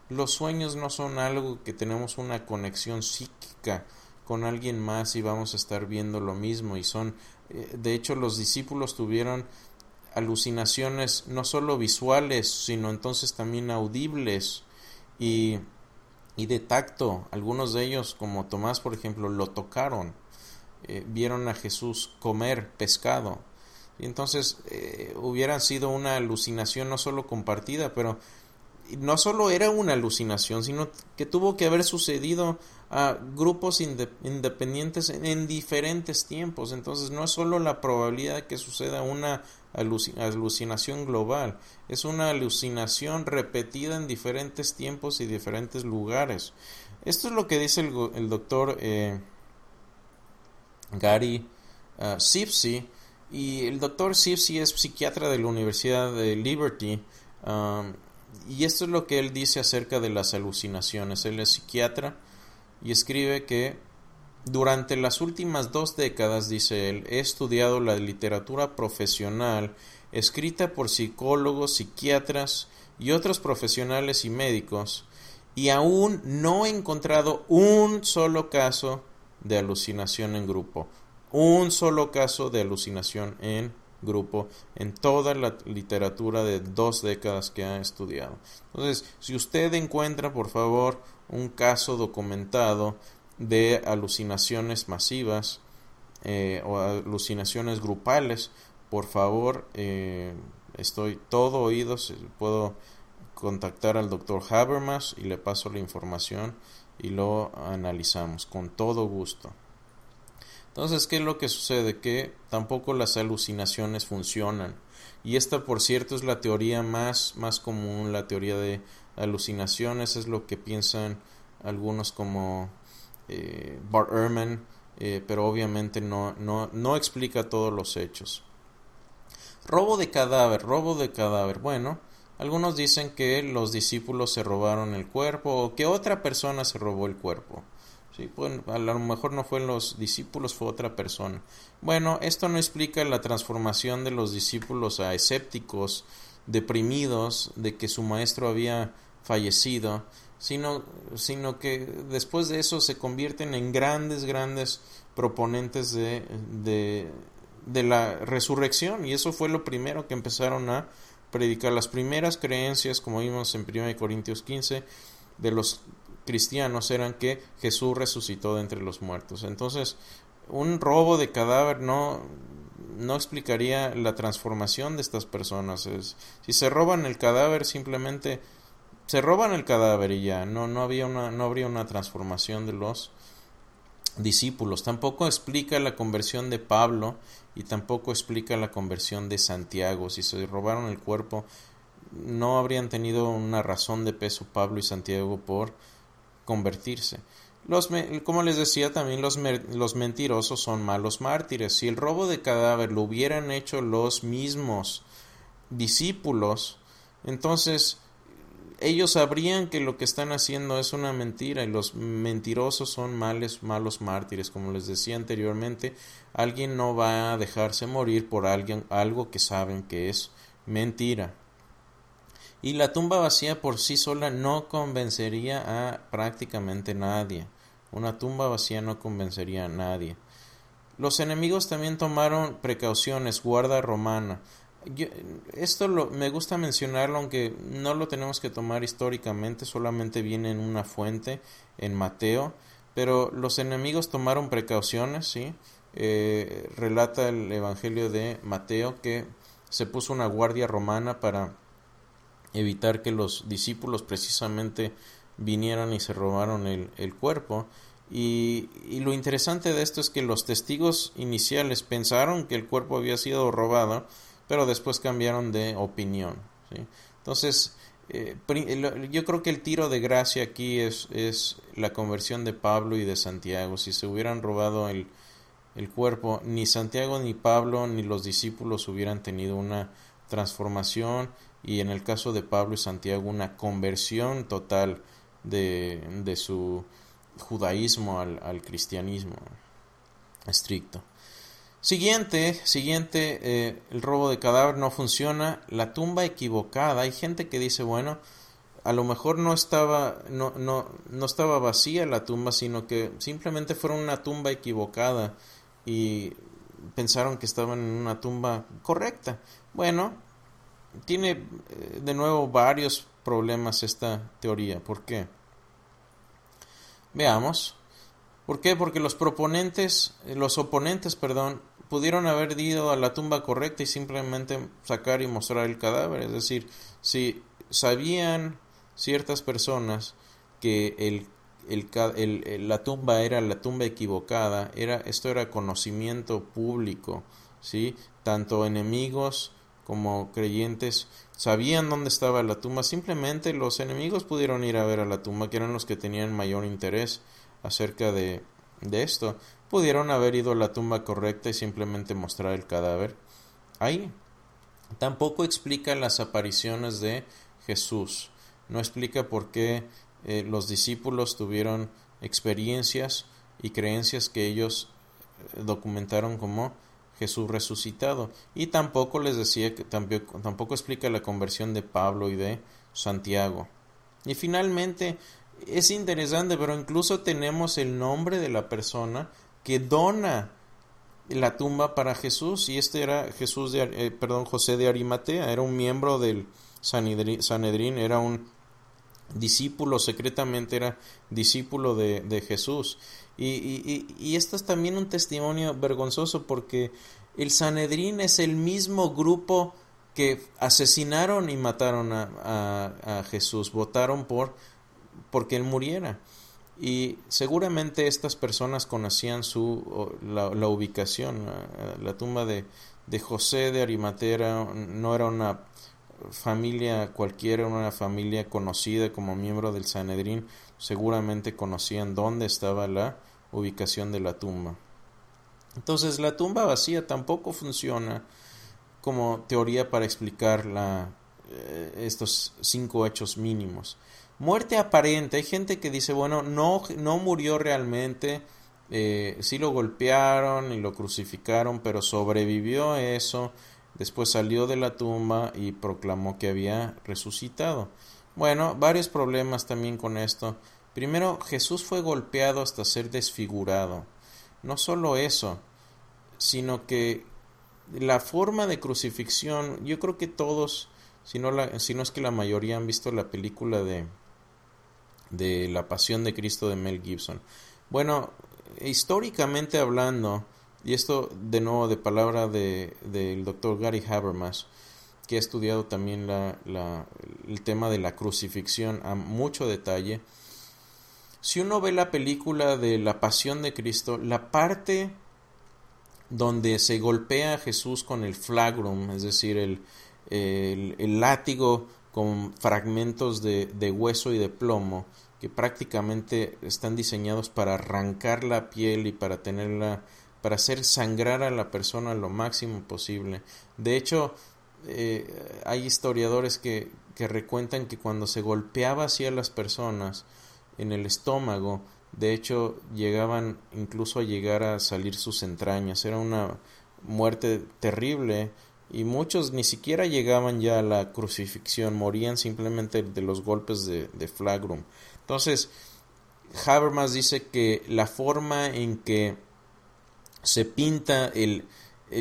los sueños no son algo que tenemos una conexión psíquica con alguien más y vamos a estar viendo lo mismo y son de hecho, los discípulos tuvieron alucinaciones no solo visuales, sino entonces también audibles y, y de tacto. Algunos de ellos, como Tomás, por ejemplo, lo tocaron, eh, vieron a Jesús comer pescado. Y entonces eh, hubieran sido una alucinación no solo compartida, pero no solo era una alucinación, sino que tuvo que haber sucedido a grupos independientes en, diferentes tiempos. Entonces no es solo la probabilidad de que suceda una alucinación global, es una alucinación repetida en diferentes tiempos y diferentes lugares. Esto es lo que dice el, doctor eh, Gary uh, Sipsey. Y el doctor Sipsey es psiquiatra de la Universidad de Liberty. Um, y esto es lo que él dice acerca de las alucinaciones. Él es psiquiatra y escribe que durante las últimas dos décadas, dice él, he estudiado la literatura profesional escrita por psicólogos, psiquiatras y otros profesionales y médicos y aún no he encontrado un solo caso de alucinación en grupo. Un solo caso de alucinación en grupo en toda la literatura de dos décadas que ha estudiado. Entonces, si usted encuentra, por favor, un caso documentado de alucinaciones masivas eh, o alucinaciones grupales, por favor, eh, estoy todo oídos, puedo contactar al doctor Habermas y le paso la información y lo analizamos con todo gusto. Entonces, ¿qué es lo que sucede? Que tampoco las alucinaciones funcionan. Y esta, por cierto, es la teoría más, más común, la teoría de alucinaciones, es lo que piensan algunos como eh, Bart Ehrman, eh, pero obviamente no, no, no explica todos los hechos. Robo de cadáver, robo de cadáver. Bueno, algunos dicen que los discípulos se robaron el cuerpo o que otra persona se robó el cuerpo. Sí, a lo mejor no fueron los discípulos, fue otra persona. Bueno, esto no explica la transformación de los discípulos a escépticos, deprimidos, de que su maestro había fallecido, sino, sino que después de eso se convierten en grandes, grandes proponentes de, de, de la resurrección. Y eso fue lo primero que empezaron a predicar. Las primeras creencias, como vimos en 1 Corintios 15, de los cristianos eran que Jesús resucitó de entre los muertos. Entonces, un robo de cadáver no, no explicaría la transformación de estas personas. Es, si se roban el cadáver, simplemente se roban el cadáver y ya, no, no, había una, no habría una transformación de los discípulos. Tampoco explica la conversión de Pablo y tampoco explica la conversión de Santiago. Si se robaron el cuerpo, no habrían tenido una razón de peso Pablo y Santiago por convertirse. Como les decía, también los, los mentirosos son malos mártires. Si el robo de cadáver lo hubieran hecho los mismos discípulos, entonces ellos sabrían que lo que están haciendo es una mentira y los mentirosos son malos mártires, como les decía anteriormente, alguien no va a dejarse morir por alguien, algo que saben que es mentira. Y la tumba vacía por sí sola no convencería a prácticamente nadie. Una tumba vacía no convencería a nadie. Los enemigos también tomaron precauciones, guarda romana. esto lo, me gusta mencionarlo, aunque no lo tenemos que tomar históricamente, solamente viene en una fuente, en Mateo, pero los enemigos tomaron precauciones, ¿sí? Eh, relata el Evangelio de Mateo que se puso una guardia romana para evitar que los discípulos precisamente vinieran y se robaron el, el cuerpo y, lo interesante de esto es que los testigos iniciales pensaron que el cuerpo había sido robado, pero después cambiaron de opinión. Entonces, eh, yo creo que el tiro de gracia aquí es, es, la conversión de Pablo y de Santiago. Si se hubieran robado el, el cuerpo, ni Santiago ni Pablo ni los discípulos hubieran tenido una transformación y en el caso de Pablo y Santiago una conversión total de, de su judaísmo al, cristianismo estricto. Siguiente, siguiente, eh, el robo de cadáver no funciona, la tumba equivocada. Hay gente que dice, bueno, a lo mejor no estaba, no, no, no estaba vacía la tumba, sino que simplemente fue una tumba equivocada y pensaron que estaban en una tumba correcta. Bueno, tiene eh, de nuevo varios problemas esta teoría. ¿Por qué? Veamos. ¿Por qué? Porque los proponentes, eh, los oponentes, perdón, pudieron haber ido a la tumba correcta y simplemente sacar y mostrar el cadáver. Es decir, si sabían ciertas personas que el, el, la tumba era la tumba equivocada, era, esto era conocimiento público, ¿sí? Tanto enemigos como creyentes sabían dónde estaba la tumba, simplemente los enemigos pudieron ir a ver a la tumba, que eran los que tenían mayor interés acerca de, de esto, pudieron haber ido a la tumba correcta y simplemente mostrar el cadáver ahí. Tampoco explica las apariciones de Jesús, no explica por qué eh, los discípulos tuvieron experiencias y creencias que ellos eh, documentaron como Jesús resucitado. Y tampoco les decía que tampoco, tampoco explica la conversión de Pablo y de Santiago. Y finalmente es interesante, pero incluso tenemos el nombre de la persona que dona la tumba para Jesús y este era Jesús de eh, perdón José de Arimatea era un miembro del Sanedrín era un discípulo secretamente era discípulo de, de Jesús y, y, y, esto es también un testimonio vergonzoso porque el Sanedrín es el mismo grupo que asesinaron y mataron a, a, Jesús, votaron por porque él muriera. Y seguramente estas personas conocían su, la, ubicación. La tumba de, de José de Arimatera no era una familia cualquiera, una familia conocida como miembro del Sanedrín, seguramente conocían dónde estaba la ubicación de la tumba. Entonces la tumba vacía tampoco funciona como teoría para explicar la, eh, estos cinco hechos mínimos. Muerte aparente, hay gente que dice, bueno, no, no murió realmente, eh, sí lo golpearon y lo crucificaron, pero sobrevivió eso, después salió de la tumba y proclamó que había resucitado. Bueno, varios problemas también con esto. Primero, Jesús fue golpeado hasta ser desfigurado. No solo eso, sino que la forma de crucifixión, yo creo que todos, si no, es que la mayoría han visto la película de, de La Pasión de Cristo de Mel Gibson. Bueno, históricamente hablando, y esto de nuevo de palabra del de, doctor Gary Habermas, que ha estudiado también la, el tema de la crucifixión a mucho detalle, si uno ve la película de la Pasión de Cristo, la parte donde se golpea a Jesús con el flagrum, es decir, el, el, látigo con fragmentos de, de, hueso y de plomo, que prácticamente están diseñados para arrancar la piel y para tenerla, para hacer sangrar a la persona lo máximo posible. De hecho, eh, hay historiadores que, recuentan que cuando se golpeaba así a las personas en el estómago, de hecho llegaban incluso a llegar a salir sus entrañas. Era una muerte terrible y muchos ni siquiera llegaban ya a la crucifixión, morían simplemente de los golpes de flagrum. Entonces, Habermas dice que la forma en que se pinta el,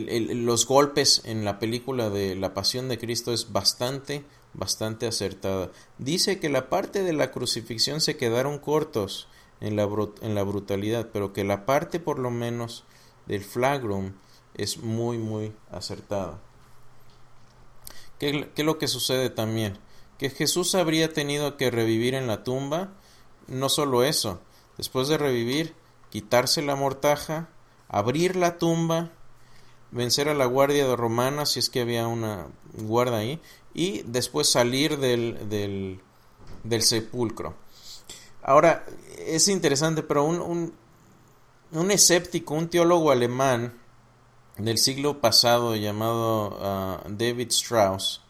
los golpes en la película de La Pasión de Cristo es bastante, bastante acertada. Dice que la parte de la crucifixión se quedaron cortos en la, brutalidad, pero que la parte por lo menos del flagrum es muy, muy acertada. ¿Qué, ¿Qué, es lo que sucede también? Que Jesús habría tenido que revivir en la tumba. No solo eso, después de revivir, quitarse la mortaja, abrir la tumba, vencer a la guardia romana si es que había una guarda ahí, y después salir del, del, sepulcro. Ahora, es interesante, pero un, un, un, escéptico, un teólogo alemán del siglo pasado llamado uh, David Strauss,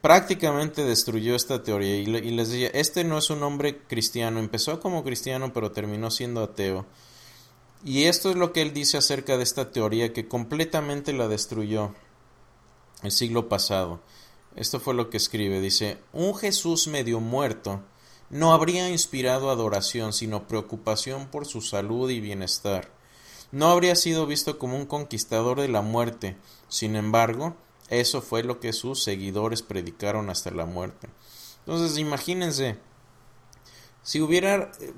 prácticamente destruyó esta teoría y, y les decía, este no es un hombre cristiano, empezó como cristiano pero terminó siendo ateo y esto es lo que él dice acerca de esta teoría que completamente la destruyó el siglo pasado. Esto fue lo que escribe. Dice, un Jesús medio muerto no habría inspirado adoración, sino preocupación por su salud y bienestar. No habría sido visto como un conquistador de la muerte. Sin embargo, eso fue lo que sus seguidores predicaron hasta la muerte. Entonces, imagínense, si hubiera eh,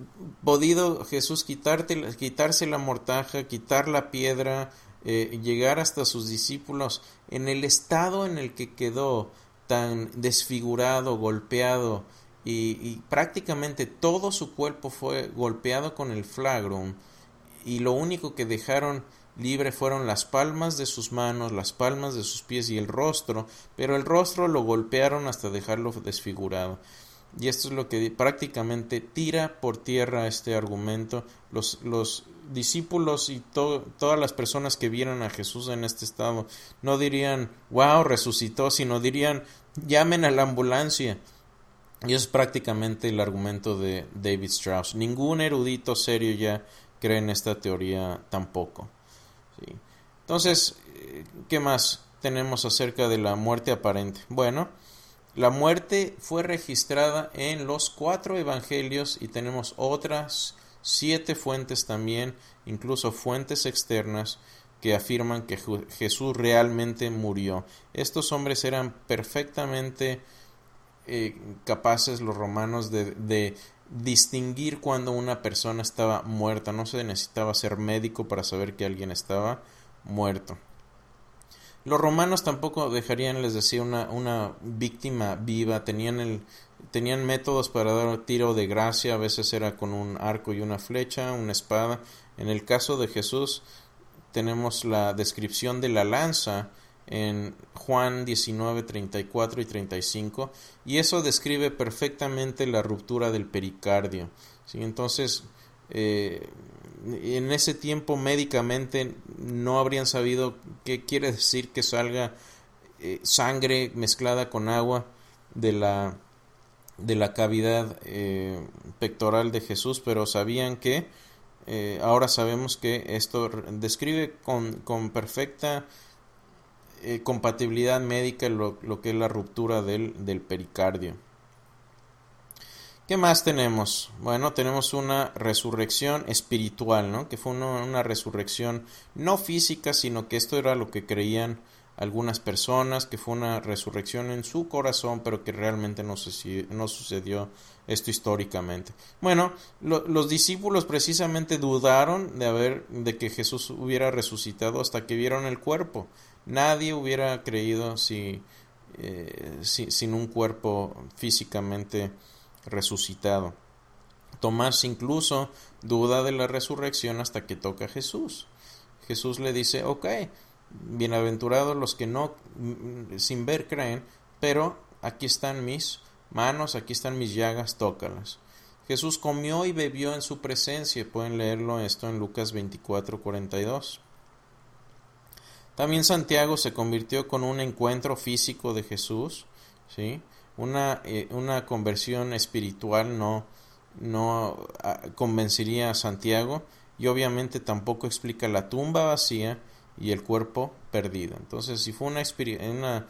podido Jesús quitarse la mortaja, quitar la piedra, eh, llegar hasta sus discípulos, en el estado en el que quedó, tan desfigurado, golpeado, y, prácticamente todo su cuerpo fue golpeado con el flagrum, y lo único que dejaron libre fueron las palmas de sus manos, las palmas de sus pies y el rostro, pero el rostro lo golpearon hasta dejarlo desfigurado. Y esto es lo que prácticamente tira por tierra este argumento. Los, los discípulos y todas las personas que vieron a Jesús en este estado no dirían, wow, resucitó, sino dirían, llamen a la ambulancia. Y eso es prácticamente el argumento de David Strauss. Ningún erudito serio ya cree en esta teoría tampoco. Entonces, ¿qué más tenemos acerca de la muerte aparente? Bueno, la muerte fue registrada en los cuatro evangelios y tenemos otras siete fuentes también, incluso fuentes externas, que afirman que Jesús realmente murió. Estos hombres eran perfectamente eh, capaces, los romanos, de, de distinguir cuando una persona estaba muerta. No se necesitaba ser médico para saber que alguien estaba muerto. Los romanos tampoco dejarían, les decía, una, una víctima viva, tenían, el, tenían métodos para dar tiro de gracia, a veces era con un arco y una flecha, una espada. En el caso de Jesús tenemos la descripción de la lanza en Juan 19, 34 y 35, y eso describe perfectamente la ruptura del pericardio. ¿sí? Entonces, eh, en ese tiempo médicamente no habrían sabido qué quiere decir que salga eh, sangre mezclada con agua de la de la cavidad eh, pectoral de Jesús, pero sabían que eh, ahora sabemos que esto describe con, con perfecta compatibilidad médica lo, lo, que es la ruptura del, del pericardio. ¿Qué más tenemos? Bueno, tenemos una resurrección espiritual, ¿no? Que fue una, resurrección no física, sino que esto era lo que creían algunas personas, que fue una resurrección en su corazón, pero que realmente no, sucedió esto históricamente. Bueno, los discípulos precisamente dudaron de haber, de que Jesús hubiera resucitado hasta que vieron el cuerpo. Nadie hubiera creído si, eh, sin un cuerpo físicamente resucitado. Tomás incluso duda de la resurrección hasta que toca a Jesús. Jesús le dice, ok, bienaventurados los que no mm, sin ver creen, pero aquí están mis manos, aquí están mis llagas, tócalas. Jesús comió y bebió en su presencia, pueden leerlo esto en Lucas 24, 42. También Santiago se convirtió con un encuentro físico de Jesús, ¿sí? Una, eh, una conversión espiritual no, no ah, convencería a Santiago y obviamente tampoco explica la tumba vacía y el cuerpo perdido. Entonces, si fue una, una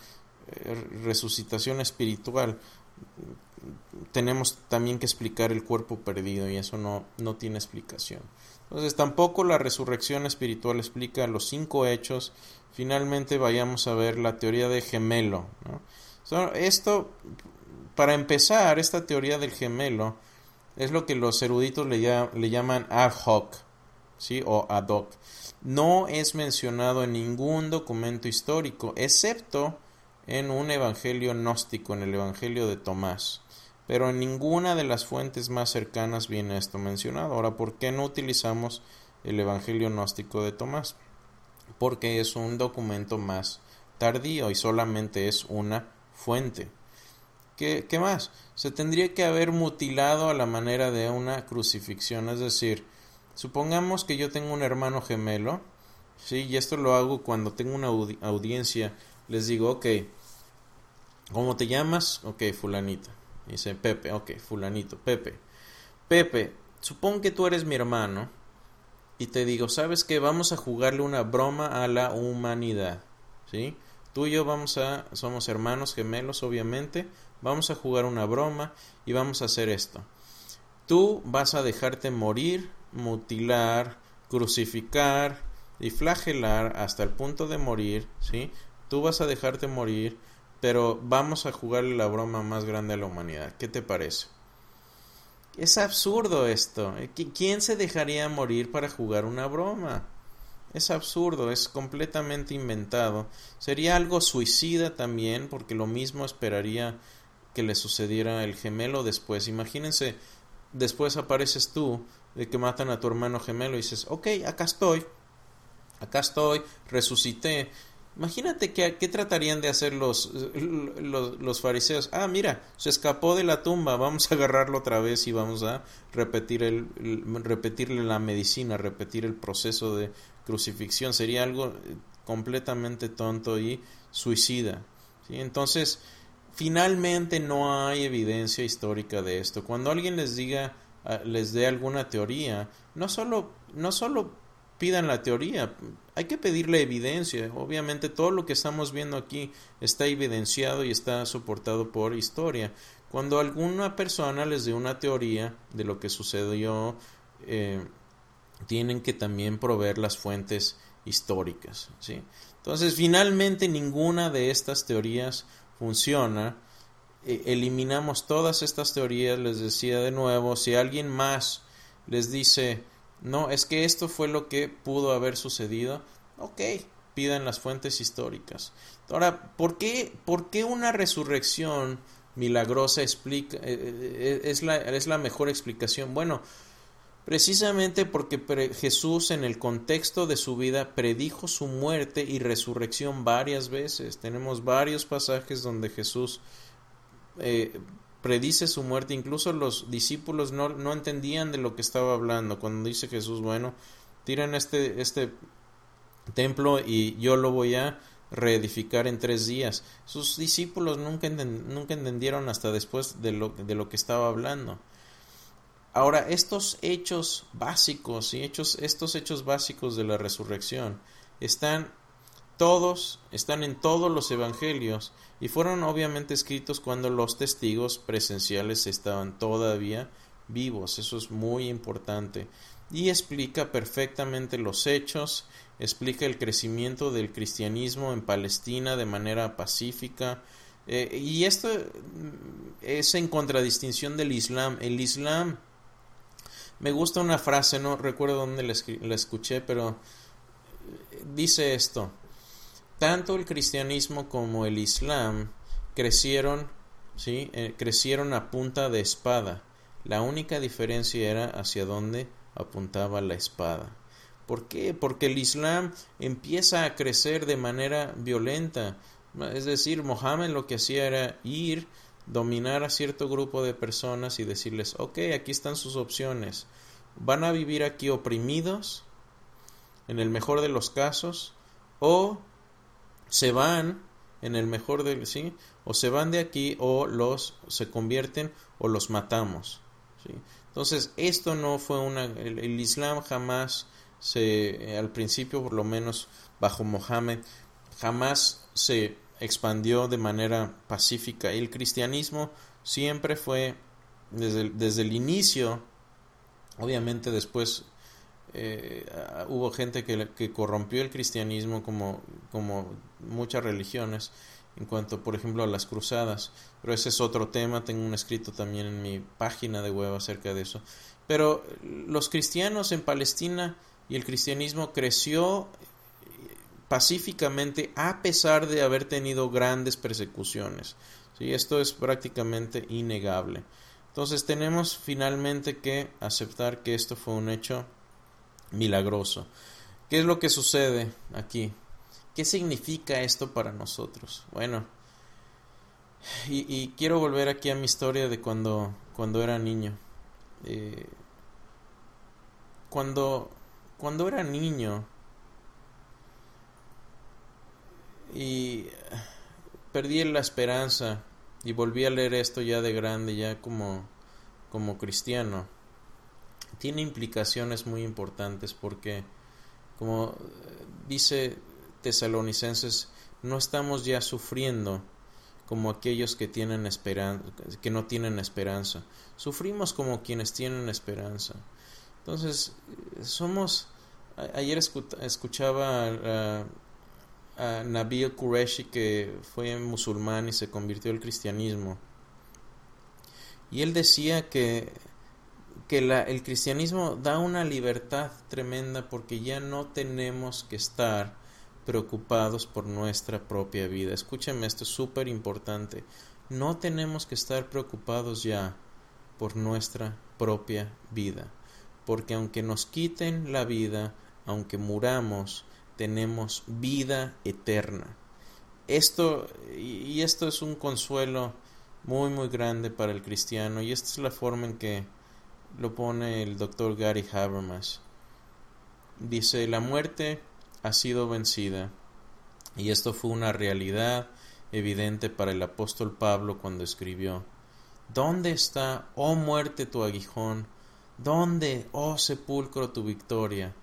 eh, resucitación espiritual, tenemos también que explicar el cuerpo perdido y eso no, no tiene explicación. Entonces, tampoco la resurrección espiritual explica los cinco hechos. Finalmente, vayamos a ver la teoría de gemelo. Esto, para empezar, esta teoría del gemelo es lo que los eruditos le, le llaman ad hoc, ¿sí? o ad hoc. No es mencionado en ningún documento histórico, excepto en un evangelio gnóstico, en el evangelio de Tomás. Pero en ninguna de las fuentes más cercanas viene esto mencionado. Ahora, ¿por qué no utilizamos el evangelio gnóstico de Tomás? Porque es un documento más tardío y solamente es una fuente. ¿Qué, ¿Qué, más? Se tendría que haber mutilado a la manera de una crucifixión, es decir, Supongamos que yo tengo un hermano gemelo, ¿sí? Y esto lo hago cuando tengo una audiencia. Les digo, ok, ¿cómo te llamas? Ok, fulanito. Dice Pepe, ok, fulanito, Pepe. Pepe, supón que tú eres mi hermano y te digo, ¿sabes qué? Vamos a jugarle una broma a la humanidad, ¿sí? Tú y yo vamos a, somos hermanos gemelos, obviamente, vamos a jugar una broma y vamos a hacer esto. Tú vas a dejarte morir mutilar, crucificar y flagelar hasta el punto de morir, ¿sí? Tú vas a dejarte morir, pero vamos a jugarle la broma más grande a la humanidad. ¿Qué te parece? Es absurdo esto. ¿Quién se dejaría morir para jugar una broma? Es absurdo, es completamente inventado. Sería algo suicida también, porque lo mismo esperaría que le sucediera el gemelo después. Imagínense, después apareces tú de que matan a tu hermano gemelo y dices, ok, acá estoy, acá estoy, resucité. Imagínate que, qué tratarían de hacer los, los, fariseos. Ah, mira, se escapó de la tumba, vamos a agarrarlo otra vez y vamos a repetir el, repetirle la medicina, repetir el proceso de crucifixión. Sería algo completamente tonto y suicida. Entonces, finalmente no hay evidencia histórica de esto. Cuando alguien les diga les dé alguna teoría, no solo, no solo pidan la teoría, hay que pedirle evidencia. Obviamente todo lo que estamos viendo aquí está evidenciado y está soportado por historia. Cuando alguna persona les dé una teoría de lo que sucedió, eh, tienen que también proveer las fuentes históricas. ¿sí? Entonces, finalmente ninguna de estas teorías funciona e, eliminamos todas estas teorías, les decía de nuevo, si alguien más les dice, no, es que esto fue lo que pudo haber sucedido, ok, pidan las fuentes históricas. Ahora, ¿por qué, por qué una resurrección milagrosa explica, eh, eh, es, la, es la mejor explicación? Bueno, precisamente porque Jesús en el contexto de su vida predijo su muerte y resurrección varias veces. Tenemos varios pasajes donde Jesús eh, predice su muerte. Incluso los discípulos no, no, entendían de lo que estaba hablando. Cuando dice Jesús, bueno, tiran este, este templo y yo lo voy a reedificar en tres días. Sus discípulos nunca, nunca entendieron hasta después de lo, de lo que estaba hablando. Ahora, estos hechos básicos y hechos, estos hechos básicos de la resurrección están todos, están en todos los evangelios y fueron obviamente escritos cuando los testigos presenciales estaban todavía vivos. Eso es muy importante. Y explica perfectamente los hechos, explica el crecimiento del cristianismo en Palestina de manera pacífica. Eh, y esto mm, es en contradistinción del Islam. El Islam, me gusta una frase, no recuerdo dónde la escuché, pero eh, dice esto. Tanto el cristianismo como el islam crecieron, ¿sí? Eh, crecieron a punta de espada. La única diferencia era hacia dónde apuntaba la espada. ¿Por qué? Porque el Islam empieza a crecer de manera violenta. Es decir, Mohammed lo que hacía era ir, dominar a cierto grupo de personas y decirles, ok, aquí están sus opciones. Van a vivir aquí oprimidos, en el mejor de los casos, o se van en el mejor de sí o se van de aquí o los se convierten o los matamos entonces esto no fue una el, islam jamás se al principio por lo menos bajo Mohammed jamás se expandió de manera pacífica el cristianismo siempre fue desde, desde el inicio obviamente después eh, hubo gente que, que, corrompió el cristianismo como, como muchas religiones en cuanto por ejemplo a las cruzadas pero ese es otro tema tengo un escrito también en mi página de web acerca de eso. Pero los cristianos en Palestina y el cristianismo creció pacíficamente a pesar de haber tenido grandes persecuciones ¿sí? esto es prácticamente innegable entonces tenemos finalmente que aceptar que esto fue un hecho milagroso. ¿Qué es lo que sucede aquí? ¿Qué significa esto para nosotros? Bueno, y, quiero volver aquí a mi historia de cuando, cuando era niño. Eh, cuando, cuando era niño y perdí la esperanza y volví a leer esto ya de grande, ya como, como cristiano tiene implicaciones muy importantes porque, como dice Tesalonicenses, no estamos ya sufriendo como aquellos que tienen esperanza, que no tienen esperanza. Sufrimos como quienes tienen esperanza. Entonces, somos ayer escuchaba a Nabil Qureshi que fue musulmán y se convirtió al cristianismo. Y él decía que que la, el cristianismo da una libertad tremenda porque ya no tenemos que estar preocupados por nuestra propia vida. Escúcheme, esto es súper importante. No tenemos que estar preocupados ya por nuestra propia vida. Porque aunque nos quiten la vida, aunque muramos, tenemos vida eterna. Esto, y esto es un consuelo muy, muy grande para el cristiano, y esta es la forma en que lo pone el doctor Gary Habermas. Dice, la muerte ha sido vencida. Y esto fue una realidad evidente para el apóstol Pablo cuando escribió, ¿Dónde está, oh muerte, tu aguijón? ¿Dónde, oh sepulcro, tu victoria?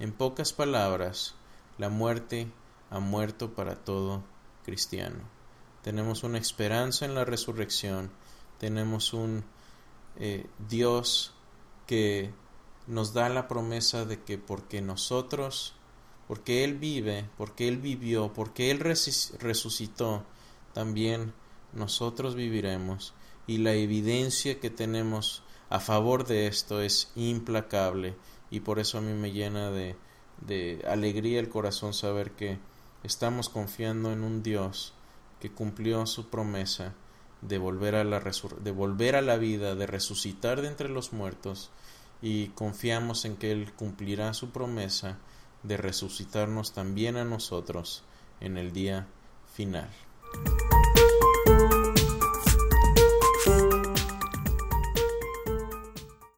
En pocas palabras, la muerte ha muerto para todo cristiano. Tenemos una esperanza en la resurrección, tenemos un eh, Dios que nos da la promesa de que porque nosotros, porque Él vive, porque Él vivió, porque Él resucitó, también nosotros viviremos. Y la evidencia que tenemos a favor de esto es implacable y por eso a mí me llena de, de alegría el corazón saber que estamos confiando en un Dios que cumplió su promesa de volver a la, de volver a la vida, de resucitar de entre los muertos y confiamos en que Él cumplirá su promesa de resucitarnos también a nosotros en el día final.